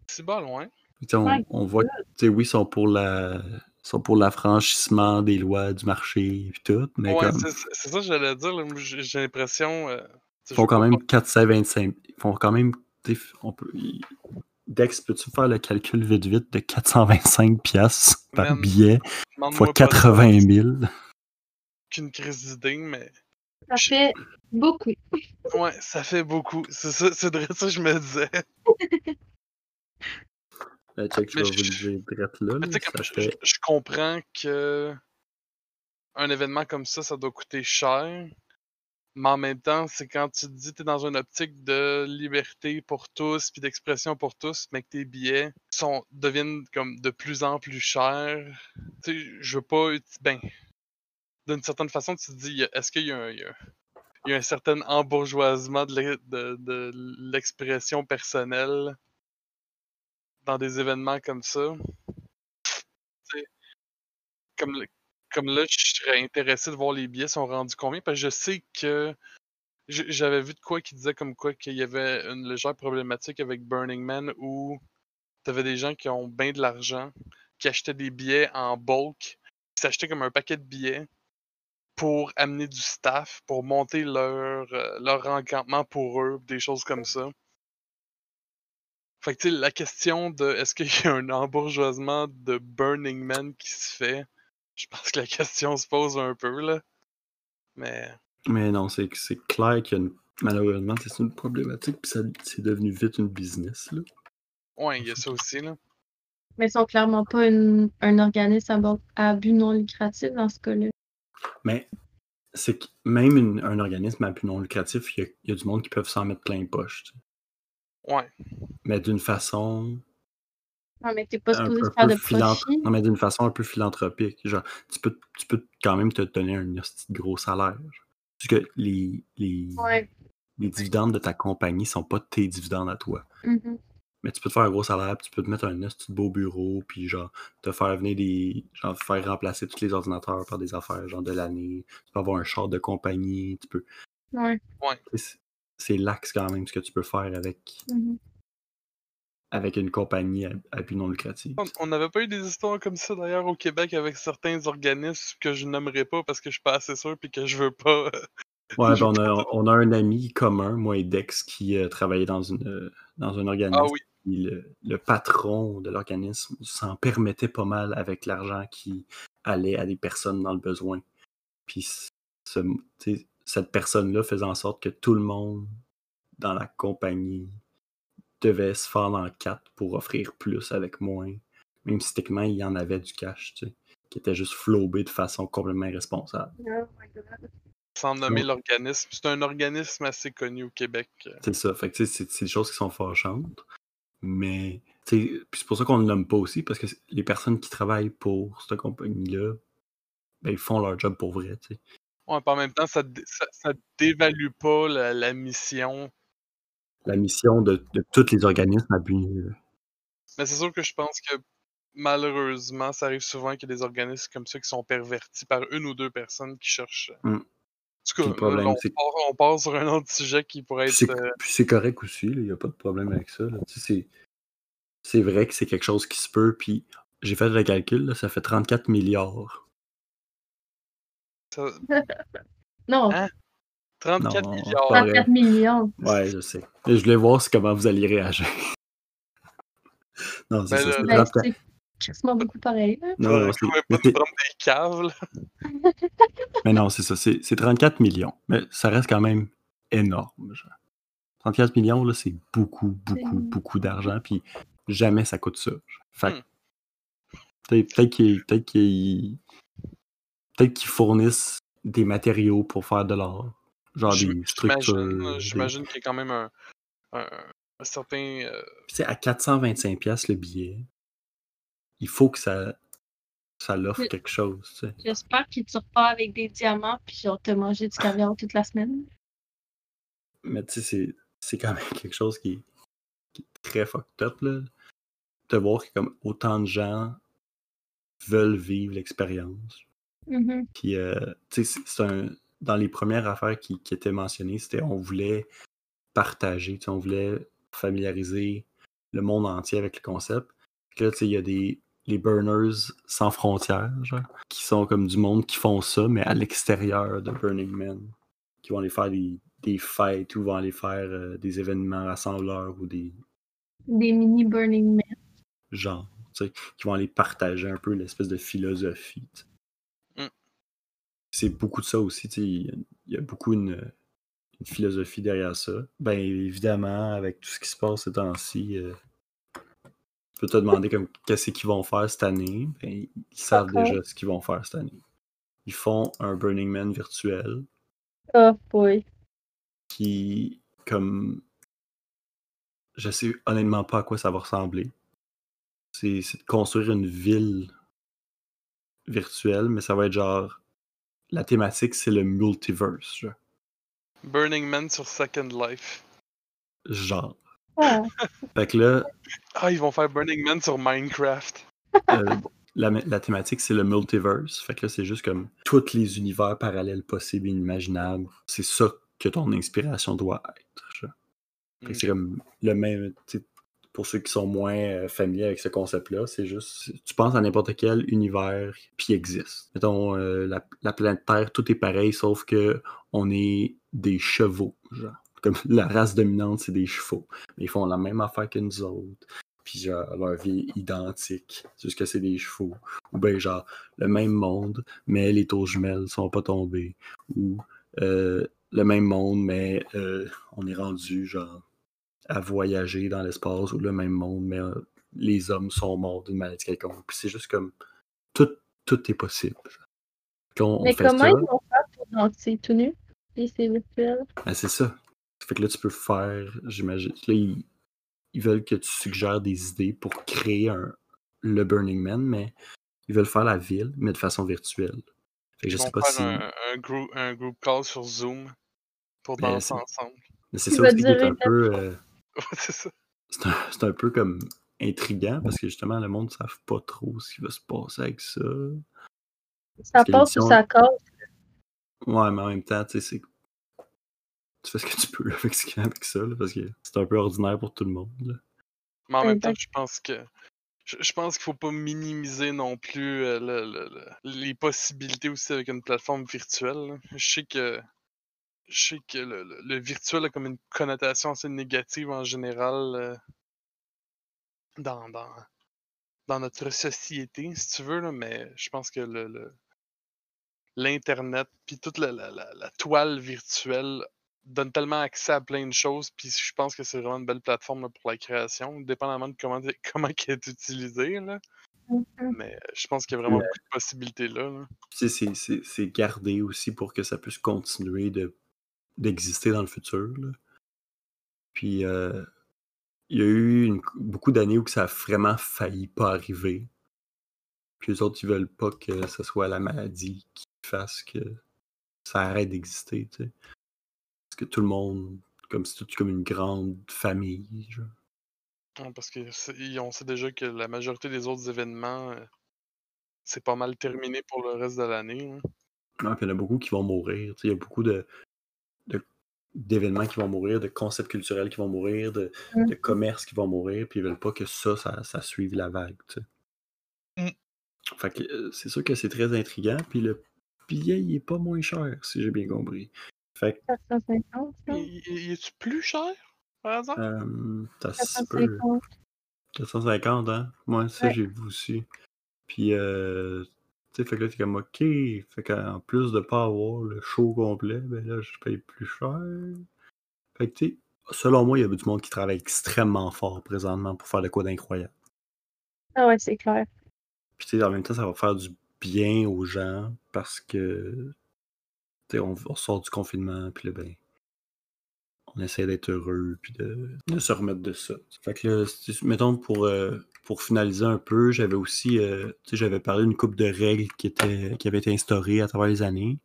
C'est pas loin. On, voit que, oui, ils sont pour la sont pour l'affranchissement des lois du marché et tout, mais Ouais, comme, c'est ça que j'allais dire. J'ai l'impression. euh, ils font quand même 425. Ils font quand même, on peut, ils- Dex, peux-tu faire le calcul vite vite de 425 pièces par Man, billet fois pas 80 ça, 000? Qu'une crise d'idée, mais Ça fait beaucoup. ouais, ça fait beaucoup. C'est ça, c'est de ça que je me disais. [laughs] Euh, check, je Mais vais vous le je- dire direct là. Mais là, tu sais, comme ça je, fait... je- je comprends que un événement comme ça, ça doit coûter cher. Mais en même temps, c'est quand tu te dis que tu es dans une optique de liberté pour tous puis d'expression pour tous, mais que tes billets sont, deviennent comme de plus en plus chers. Tu sais, je veux pas. Ben, d'une certaine façon, tu te dis, est-ce qu'il y a un. y a- un certain embourgeoisement de l'e- de- de l'expression personnelle dans des événements comme ça? Tu sais, comme, comme là, je serais intéressé de voir les billets sont rendus combien, parce que je sais que j'avais vu de quoi qui disait comme quoi qu'il y avait une légère problématique avec Burning Man où t'avais des gens qui ont bien de l'argent, qui achetaient des billets en bulk, qui s'achetaient comme un paquet de billets pour amener du staff, pour monter leur, euh, leur encampement pour eux, des choses comme ça. Fait que la question de est-ce qu'il y a un [laughs] embourgeoisement de Burning Man qui se fait, je pense que la question se pose un peu là. Mais Mais non, c'est c'est clair qu'il y a une... Malheureusement, c'est une problématique, puis ça- c'est devenu vite une business. Là. ouais, il y a ça aussi là. Mais ils sont clairement pas une- un organisme à, bon- à but non lucratif dans ce cas-là. Mais c'est que même une- un organisme à but non lucratif, il y, a, il y a du monde qui peuvent s'en mettre plein les poches. tu sais. Ouais. Mais d'une façon Non, mais t'es pas supposé un faire peu de profit. non, mais d'une façon un peu philanthropique. Genre, tu peux, tu peux quand même te donner un gros salaire. Parce que les, les, Ouais. les dividendes de ta compagnie sont pas tes dividendes à toi. Mhm. Mais tu peux te faire un gros salaire, puis tu peux te mettre un de beau bureau, puis genre, te faire venir des. genre, faire remplacer tous les ordinateurs par des affaires, genre de l'année. Tu peux avoir un char de compagnie, tu peux. Ouais. C'est- C'est l'axe quand même ce que tu peux faire avec, Mhm. Avec une compagnie à, à but non lucratif. On- n'avait pas eu des histoires comme ça d'ailleurs au Québec avec certains organismes que je nommerai pas parce que je suis pas assez sûr puis que je veux pas. euh, Ouais, [laughs] ben on, a, on a un ami commun, moi et Dex, qui euh, travaillait dans, une, euh, dans un organisme. Ah oui. Le, le patron de l'organisme s'en permettait pas mal avec l'argent qui allait à des personnes dans le besoin. Puis ce- cette personne-là faisait en sorte que tout le monde dans la compagnie devait se faire en quatre pour offrir plus avec moins. Même si techniquement il y en avait du cash, tu sais, qui était juste flobé de façon complètement irresponsable. Oh my God. Sans nommer l'organisme. C'est un organisme assez connu au Québec. C'est ça. Fait que tu sais, c'est des choses qui sont fâchantes. Mais c'est pour ça qu'on ne le nomme pas aussi, parce que les personnes qui travaillent pour cette compagnie-là, ben, ils font leur job pour vrai. tu sais. Ouais, puis en même temps, ça, ça dévalue pas la, la mission. La mission de, de tous les organismes à but. euh, Mais c'est sûr que je pense que malheureusement, ça arrive souvent qu'il y a des organismes comme ça qui sont pervertis par une ou deux personnes qui cherchent. Mm. En tout cas, problème, on, part, on part sur un autre sujet qui pourrait être. c'est euh, puis c'est correct aussi, il n'y a pas de problème avec ça. là. Tu sais, C'est c'est vrai que c'est quelque chose qui se peut, puis j'ai fait le calcul, là, ça fait 34 milliards. ça- [laughs] Non, Hein? 34 Non, milliards. pas vrai. 34 millions. Ouais, je sais. Et je voulais voir comment vous alliez réagir. [laughs] non, c'est Ben ça. Ben, 34 c'est crissement beaucoup pareil. là. Non, non, pas prendre des caves. [laughs] Mais non, c'est ça. C'est c'est 34 millions. Mais ça reste quand même énorme. genre. 34 millions, là, c'est beaucoup, beaucoup, beaucoup d'argent. Puis jamais ça coûte ça. Fait que Hmm. peut-être qu'ils peut qu'ils- peut-être qu'ils fournissent des matériaux pour faire de l'art. Genre des structures. J'imagine, des- j'imagine qu'il y a quand même un, un, un certain. euh, tu sais, à 425$ piastres le billet, il faut que ça, ça l'offre quelque chose. tu sais. J'espère qu'ils te repart avec des diamants puis genre te manger du caviar toute la semaine. Mais tu sais, c'est- c'est quand même [laughs] quelque chose qui est, qui est très fucked up, là. De voir que comme autant de gens veulent vivre l'expérience. Mhm. Puis, euh, tu sais, c'est un... Dans les premières affaires qui, qui étaient mentionnées, c'était on voulait partager, on voulait familiariser le monde entier avec le concept. Puis là, tu sais, il y a des les burners sans frontières, genre, qui sont comme du monde qui font ça, mais à l'extérieur de Burning Man. Qui vont aller faire des, des fêtes ou vont aller faire euh, des événements rassembleurs ou des, Des mini Burning Man. genre, tu sais, qui vont aller partager un peu l'espèce de philosophie. C'est beaucoup de ça aussi, il y a- beaucoup une, une philosophie derrière ça. Ben évidemment, avec tout ce qui se passe ces temps-ci, euh, tu peux te demander comme qu'est-ce qu'ils vont faire cette année. Ben, ils savent déjà ce qu'ils vont faire cette année. Ils font un Burning Man virtuel Oh boy. qui, comme, je sais honnêtement pas à quoi ça va ressembler. C'est c'est de construire une ville virtuelle, mais ça va être genre, la thématique c'est le multiverse, genre. Burning Man sur Second Life. Genre. Ah, [laughs] Fait que là, Ah, ils vont faire Burning Man sur Minecraft. euh, la, la thématique c'est le multiverse. Fait que là, c'est juste comme tous les univers parallèles possibles et inimaginables. C'est ça que ton inspiration doit être. Fait que c'est comme le même. Pour ceux qui sont moins euh, familiers avec ce concept-là, c'est juste. Tu penses à n'importe quel univers qui existe. Mettons, euh, la, la planète Terre, tout est pareil, sauf que on est des chevaux. Genre. Comme [laughs] la race dominante, c'est des chevaux. Ils font la même affaire que nous autres. Puis genre, leur vie est identique. Juste que c'est des chevaux. Ou bien genre, le même monde, mais les tours jumelles sont pas tombées. Ou euh, le même monde, mais on est rendu genre à voyager dans l'espace ou le même monde, mais euh, les hommes sont morts d'une maladie quelconque. Puis c'est juste comme tout, tout est possible. On Mais fait comment ça, ils vont faire pour danser tout nu? Et c'est virtuel. ben, c'est ça. Fait que là, tu peux faire, j'imagine. Là, ils, ils veulent que tu suggères des idées pour créer un, le Burning Man, mais ils veulent faire la ville, mais de façon virtuelle. Fait que je sais pas faire si. un, un, group, un group call sur Zoom pour Ben, danser c'est- ensemble. Mais c'est ça vas aussi qui est durer un peu. euh, [laughs] c'est ça. c'est un, c'est un peu comme intriguant parce que justement, le monde ne savent pas trop ce qui va se passer avec ça. Ça passe ou ça casse? Ouais, mais en même temps, tu sais, c'est. Tu fais ce que tu peux avec, ce qu'il y a avec ça, là, parce que c'est un peu ordinaire pour tout le monde. là. Mais en même temps, Exact. je pense que. Je, je pense qu'il faut pas minimiser non plus euh, le- le- le- les possibilités aussi avec une plateforme virtuelle. là. Je sais que. Je sais que le, le- le virtuel a comme une connotation assez négative en général euh, dans, dans, dans notre société, si tu veux, là, mais je pense que le, l'Internet, puis toute la, la- la- la toile virtuelle donne tellement accès à plein de choses, puis je pense que c'est vraiment une belle plateforme là, pour la création, dépendamment de comment, [laughs] comment elle est utilisée. Là. Mhm. Mais je pense qu'il y a vraiment beaucoup de possibilités là. là. C'est gardé aussi pour que ça puisse continuer de d'exister dans le futur. là. Puis euh, il y a eu une- beaucoup d'années où ça a vraiment failli pas arriver. Puis les autres, ils veulent pas que ce soit la maladie qui fasse que ça arrête d'exister. tu sais. Parce que tout le monde, comme c'est tout comme une grande famille. genre. Ouais, Parce que on sait déjà que la majorité des autres événements, euh, c'est pas mal terminé pour le reste de l'année. hein. Ah, puis il y en a beaucoup qui vont mourir. tu sais, Il y a beaucoup de- d'événements qui vont mourir, de concepts culturels qui vont mourir, de, Mm. de commerces qui vont mourir, puis ils veulent pas que ça, ça, ça suive la vague. tu sais. Mm. Fait que euh, c'est sûr que c'est très intriguant, puis le billet, il est pas moins cher, si j'ai bien compris. Fait que 450, ça? Il, est-tu plus cher, par exemple? euh, ça se peut. 450. 450, hein? Moi, ça, Ouais. j'ai vu aussi. Puis, euh, sais, fait que là, t'es comme, OK. Fait qu'en plus de pas avoir le show complet, ben là, je paye plus cher. Fait que, tu sais, selon moi, il y a du monde qui travaille extrêmement fort présentement pour faire de quoi d'incroyable. Ah ouais, c'est clair. Puis, tu sais, en même temps, ça va faire du bien aux gens parce que, tu sais, on, on sort du confinement, puis là, ben, on essaie d'être heureux, puis de, de se remettre de ça. Fait que là, mettons, pour, euh, pour finaliser un peu, j'avais aussi, euh, tu sais, j'avais parlé d'une coupe de règles qui, était, qui avaient été instaurées à travers les années.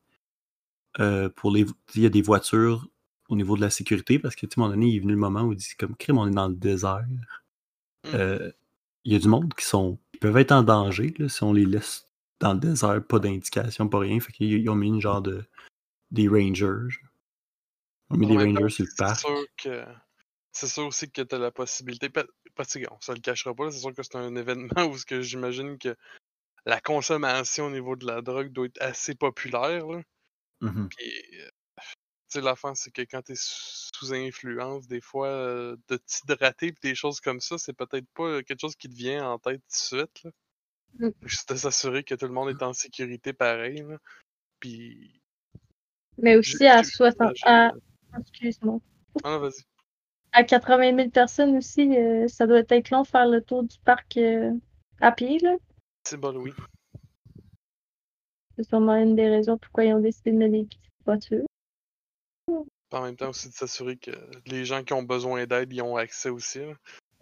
Euh, pour les, il y a des voitures au niveau de la sécurité, parce que, tu sais, à un moment donné, il est venu le moment où il dit, comme, crime, on est dans le désert. Mhm. Euh, il y a du monde qui sont qui peuvent être en danger là, si on les laisse dans le désert, pas d'indication, pas rien. Fait qu'ils ils ont mis une genre de des rangers. Mis temps, rangers sur le c'est parc. sûr que c'est sûr aussi que tu as la possibilité. pa- Parce que on se le cachera pas, c'est sûr que c'est un événement [laughs] où ce que j'imagine que la consommation au niveau de la drogue doit être assez populaire. Là. Puis, euh, sais, l'affaire, c'est que quand t'es sous sous influence, des fois, euh, de t'hydrater pis des choses comme ça, c'est peut-être pas quelque chose qui te vient en tête tout de suite, là. Mm. Juste de s'assurer que tout le monde est en sécurité pareil, là. Puis Mais aussi à j'ai 60. j'ai À... Excuse-moi. Ah non, vas-y. À 80 000 personnes aussi, euh, ça doit être long de faire le tour du parc euh, à pied, là. C'est bon, oui. C'est sûrement une des raisons pourquoi ils ont décidé de mettre des petites voitures. En même temps aussi de s'assurer que les gens qui ont besoin d'aide y ont accès aussi, là.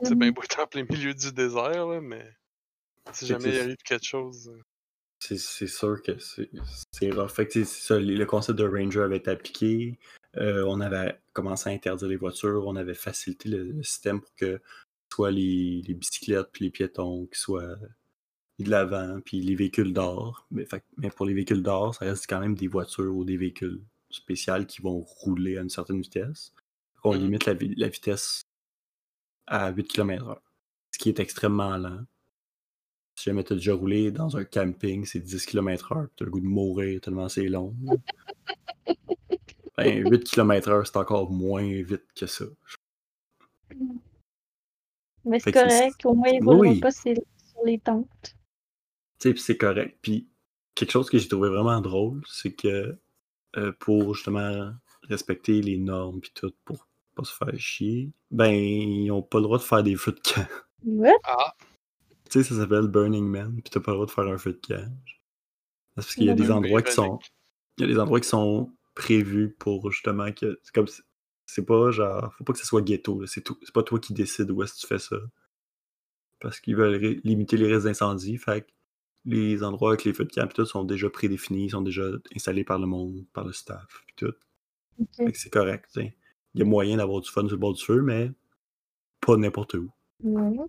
C'est Mhm. bien beau être en plein milieu du désert, là, mais si jamais il arrive quelque chose. euh, C'est c'est sûr que c'est c'est rough. Fait que ça, le concept de Ranger avait été appliqué. Euh, on avait commencé à interdire les voitures. On avait facilité le, le système pour que soit les, les bicyclettes puis les piétons qui soient de l'avant, puis les véhicules d'or. Mais, pour les véhicules d'or, ça reste quand même des voitures ou des véhicules spéciaux qui vont rouler à une certaine vitesse. On Mhm. limite la vitesse à 8 km/h, ce qui est extrêmement lent. Si jamais t'as déjà roulé dans un camping, c'est 10 km/h, t'as le goût de mourir tellement c'est long. [laughs] ben, 8 km/h, c'est encore moins vite que ça. Mais c'est correct, au moins ils ne Oui. pas sur les tentes. Tu sais, puis c'est correct. Puis quelque chose que j'ai trouvé vraiment drôle, c'est que euh, pour justement respecter les normes puis tout, pour pas se faire chier, ben ils ont pas le droit de faire des feux de camp. What? Ah! Tu sais, ça s'appelle Burning Man, puis t'as pas le droit de faire un feu de camp. C'est parce qu'il y a des endroits qui sont. Il y a des endroits qui sont prévus pour justement que. C'est comme. C'est pas genre. Faut pas que ce soit ghetto, là, c'est tout. C'est pas toi qui décides où est-ce que tu fais ça. Parce qu'ils veulent limiter les risques d'incendie. Fait que les endroits avec les feux de camp tout sont déjà prédéfinis, sont déjà installés par le monde, par le staff pis tout. Fait que c'est correct. Il y a moyen d'avoir du fun sur le bord du feu, mais pas n'importe où. Ouais.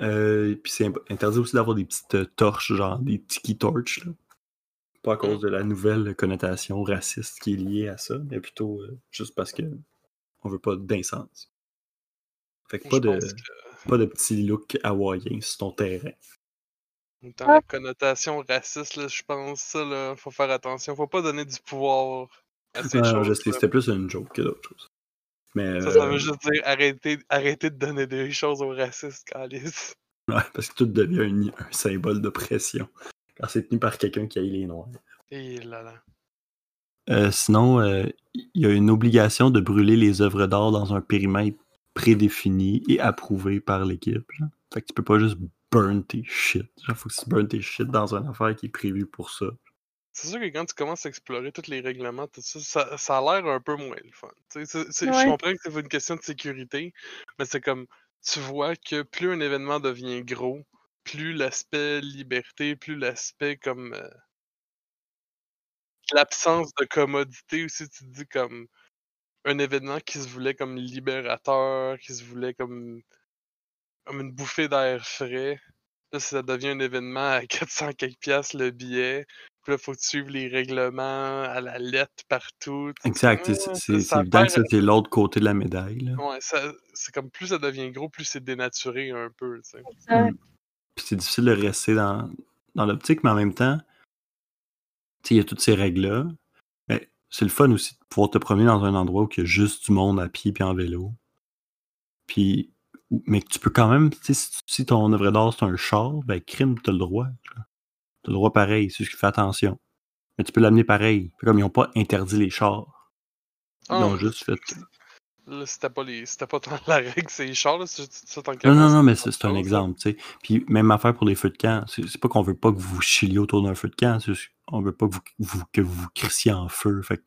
Euh, puis c'est interdit aussi d'avoir des petites euh, torches, genre des tiki torches, là. Pas à cause de la nouvelle connotation raciste qui est liée à ça, mais plutôt euh, juste parce que on veut pas d'incendie. Fait que pas de, que pas de petit look hawaïen sur ton terrain. dans Ah. la connotation raciste, là, je pense ça, là, faut faire attention. Faut pas donner du pouvoir à ces Ah, choses. c'était plus une joke que d'autre chose. Mais Ça, ça euh, veut juste dire arrêter, arrêter de donner des choses aux racistes, Calice. [laughs] ouais, parce que tout devient un, un symbole d'oppression quand c'est tenu par quelqu'un qui haït les noirs. Et là là. Euh, sinon, euh, il y a une obligation de brûler les œuvres d'art dans un périmètre prédéfini et approuvé par l'équipe. genre. Fait que tu peux pas juste burn tes shit. Il faut que tu burn tes shit dans une affaire qui est prévue pour ça. C'est sûr que quand tu commences à explorer tous les règlements, tout ça, ça, ça a l'air un peu moins le fun. Je comprends que c'est une question de sécurité, mais c'est comme tu vois que plus un événement devient gros, plus l'aspect liberté, plus l'aspect comme euh, l'absence de commodité aussi, tu te dis comme un événement qui se voulait comme libérateur, qui se voulait comme, comme une bouffée d'air frais. Là, ça devient un événement à [laughs] 400 quelques piastres le billet. Puis là, faut suivre les règlements à la lettre partout. tu Exact. c'est- ah, évident que ça, c'est l'autre côté de la médaille. là. Ouais, ça- c'est comme plus ça devient gros, plus c'est dénaturé un peu. tu sais. Exact. Mm. Puis c'est difficile de rester dans, dans l'optique, mais en même temps, il y a toutes ces règles-là. Mais c'est le fun aussi de pouvoir te promener dans un endroit où il y a juste du monde à pied puis en vélo. Puis, mais tu peux quand même, si, ton œuvre d'art c'est un char, ben crime, t'as le droit. Tu as le droit pareil, c'est juste que fais attention. Mais tu peux l'amener pareil. Fait Comme ils n'ont pas interdit les chars. Ils Ah, ont juste fait. Là, c'était pas, les... c'était pas tant [laughs] la règle, c'est les chars, là, Non, non, non, mais c'est c'est un là. exemple, tu sais. Puis même affaire pour les feux de camp. C'est pas qu'on veut pas que vous chiliez autour d'un feu de camp, qu'on veut pas que vous, vous- que vous crissiez en feu. Fait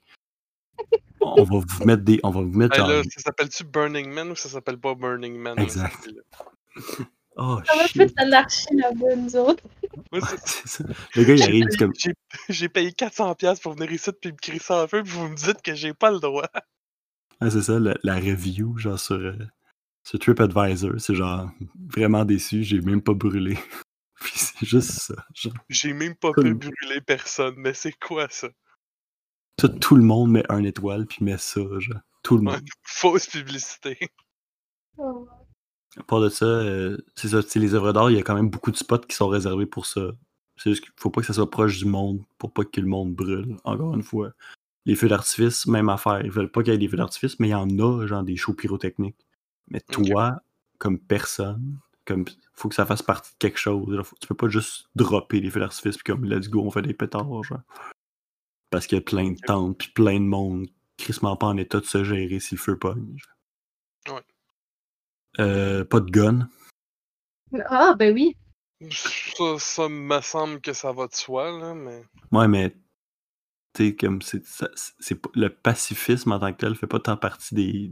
on va vous mettre des. On va vous mettre Hey, genre. là, ça s'appelle-tu Burning Man ou ça s'appelle pas Burning Man? là, Exact. celui-là? [laughs] Oh Ça va plus l'anarchie là-bas, nous autres. [laughs] Moi, ça. Le gars, il arrive, comme. J'ai payé 400$ piastres pour venir ici puis me crisser en feu, puis vous me dites que j'ai pas le droit. Ouais, c'est ça, la, la review, genre sur, euh, sur TripAdvisor. C'est genre vraiment déçu, j'ai même pas brûlé. [laughs] Puis c'est juste ça. Genre, J'ai même pas pu brûler personne, mais c'est quoi ça? tout, tout le monde met un étoile, puis met ça, genre. Tout le Ouais, monde. [laughs] Fausse publicité. Oh. À part de ça, euh, c'est ça, tu sais, les œuvres d'art, il y a quand même beaucoup de spots qui sont réservés pour ça. C'est juste qu'il faut pas que ça soit proche du monde pour pas que le monde brûle, encore une fois. Les feux d'artifice, même affaire. Ils veulent pas qu'il y ait des feux d'artifice, mais il y en a, genre des shows pyrotechniques. Mais toi, comme personne, comme faut que ça fasse partie de quelque chose. Faut- tu peux pas juste dropper les feux d'artifice puis comme let's go, on fait des pétards, genre. Parce qu'il y a plein de tentes puis plein de monde crissement pas en état de se gérer si le feu pogne. Ouais. Euh, pas de gun. Ah, ben oui. Ça, ça me semble que ça va de soi, là, mais. Ouais, mais comme c'est ça- c'est pas- le pacifisme en tant que tel fait pas tant partie des.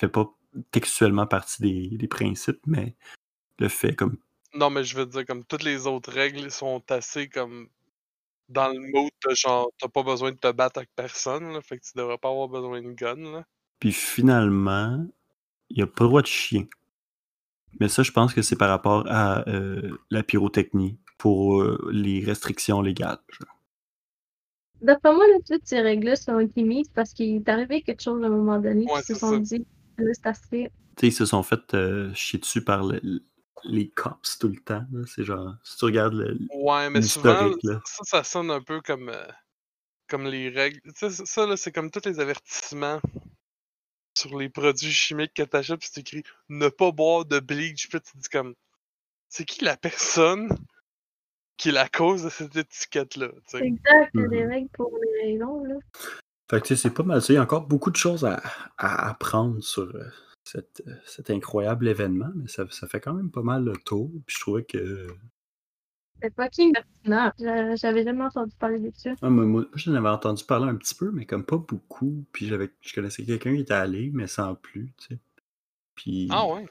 fait pas textuellement partie des, des principes, mais le fait comme. Non, mais je veux dire, comme toutes les autres règles sont assez comme dans le mode de genre, t'as pas besoin de te battre avec personne, là, fait que tu devrais pas avoir besoin de gun, là. Puis finalement, il y a pas le droit de chien. Mais ça, je pense que c'est par rapport à euh, la pyrotechnie pour euh, les restrictions légales. genre. D'après moi, là, toutes ces règles-là sont été mises parce qu'il est arrivé quelque chose à un moment donné. Ouais, ils se c'est sont ça. dit, là, c'est assez. Tu sais, ils se sont fait euh, chier dessus par le- les cops tout le temps. là. C'est genre, si tu regardes le, Ouais, mais souvent, là. ça, ça sonne un peu comme, euh, comme les règles. Ça, ça, là, c'est comme tous les avertissements sur les produits chimiques que t'achètes, puis c'est écrit ne pas boire de bleach, puis tu te dis comme, c'est qui la personne qui est la cause de cette étiquette-là? Exact, il y a des Mhm. règles pour les raisons, là. Fait que tu sais, c'est pas mal ça. Il y a encore beaucoup de choses à, à apprendre sur euh, cette, euh, cet incroyable événement, mais ça, ça fait quand même pas mal le tour. Puis je trouvais que. C'est fucking pertinent. J'a- J'avais jamais entendu parler de ça. Ah, moi, moi, j'en avais entendu parler un petit peu, mais comme pas beaucoup. Puis j'avais, je connaissais quelqu'un qui était allé, mais sans plus, tu sais. Puis, Ah ouais?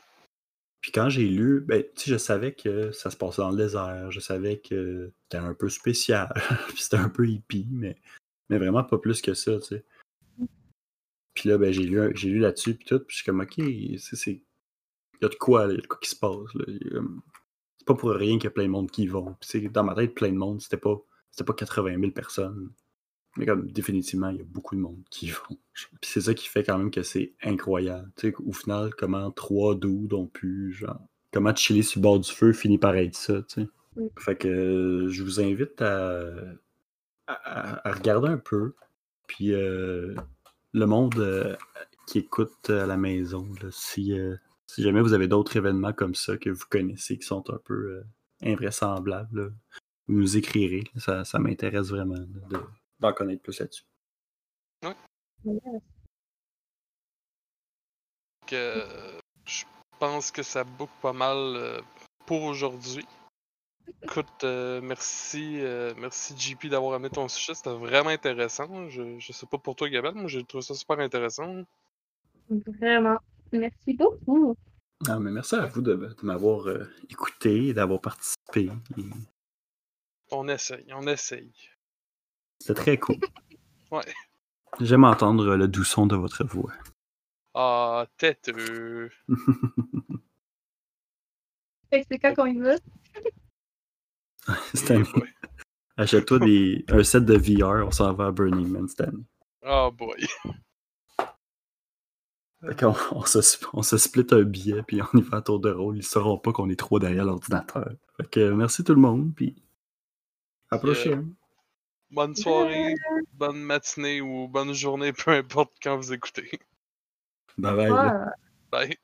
Puis quand j'ai lu, ben, je savais que ça se passait dans le désert. Je savais que c'était un peu spécial. [laughs] puis c'était un peu hippie, mais, mais vraiment pas plus que ça, tu sais. Puis là, ben, j'ai lu, j'ai lu là-dessus, puis tout, puis je suis comme, ok, c'est, il y a de quoi, y a de quoi qui se passe, C'est pas pour rien qu'il y a plein de monde qui y vont. Puis, dans ma tête, plein de monde, c'était pas, c'était pas 80 000 personnes. Mais comme, définitivement, il y a beaucoup de monde qui y vont. Puis c'est ça qui fait quand même que c'est incroyable. Tu sais, au final, comment trois dudes ont pu, genre, comment chiller sur le bord du feu finit par être ça, tu sais. Mm. Fait que euh, je vous invite à, à- regarder un peu. Puis euh, le monde euh, qui écoute à la maison, là, si, euh, si jamais vous avez d'autres événements comme ça que vous connaissez qui sont un peu euh, invraisemblables, là, vous nous écrirez. Ça, ça m'intéresse vraiment là, de- d'en connaître plus là-dessus. que euh, je pense que ça boucle pas mal euh, pour aujourd'hui. Écoute, euh, merci, euh, merci JP d'avoir amené ton sujet, c'était vraiment intéressant. Je, je sais pas pour toi, Gabelle, moi j'ai trouvé ça super intéressant. Vraiment. Merci beaucoup. Ah, mais merci à vous de, de m'avoir euh, écouté et d'avoir participé. Et On essaye, on essaye. C'était très cool. [laughs] Ouais. J'aime entendre le doux son de votre voix. Ah, têteux. [laughs] Fait que c'est quand qu'on y va? [laughs] Stan, Ouais. achète-toi des, un set de VR, on s'en va à Burning Man, Stan. Oh boy. Fait qu'on on se, on se split un billet, puis on y va à tour de rôle. Ils sauront pas qu'on est trop derrière l'ordinateur. Fait que merci tout le monde, puis à la euh, prochaine. Bonne soirée, bonne matinée ou bonne journée, [laughs] peu importe quand vous écoutez. Bye bye. Bye.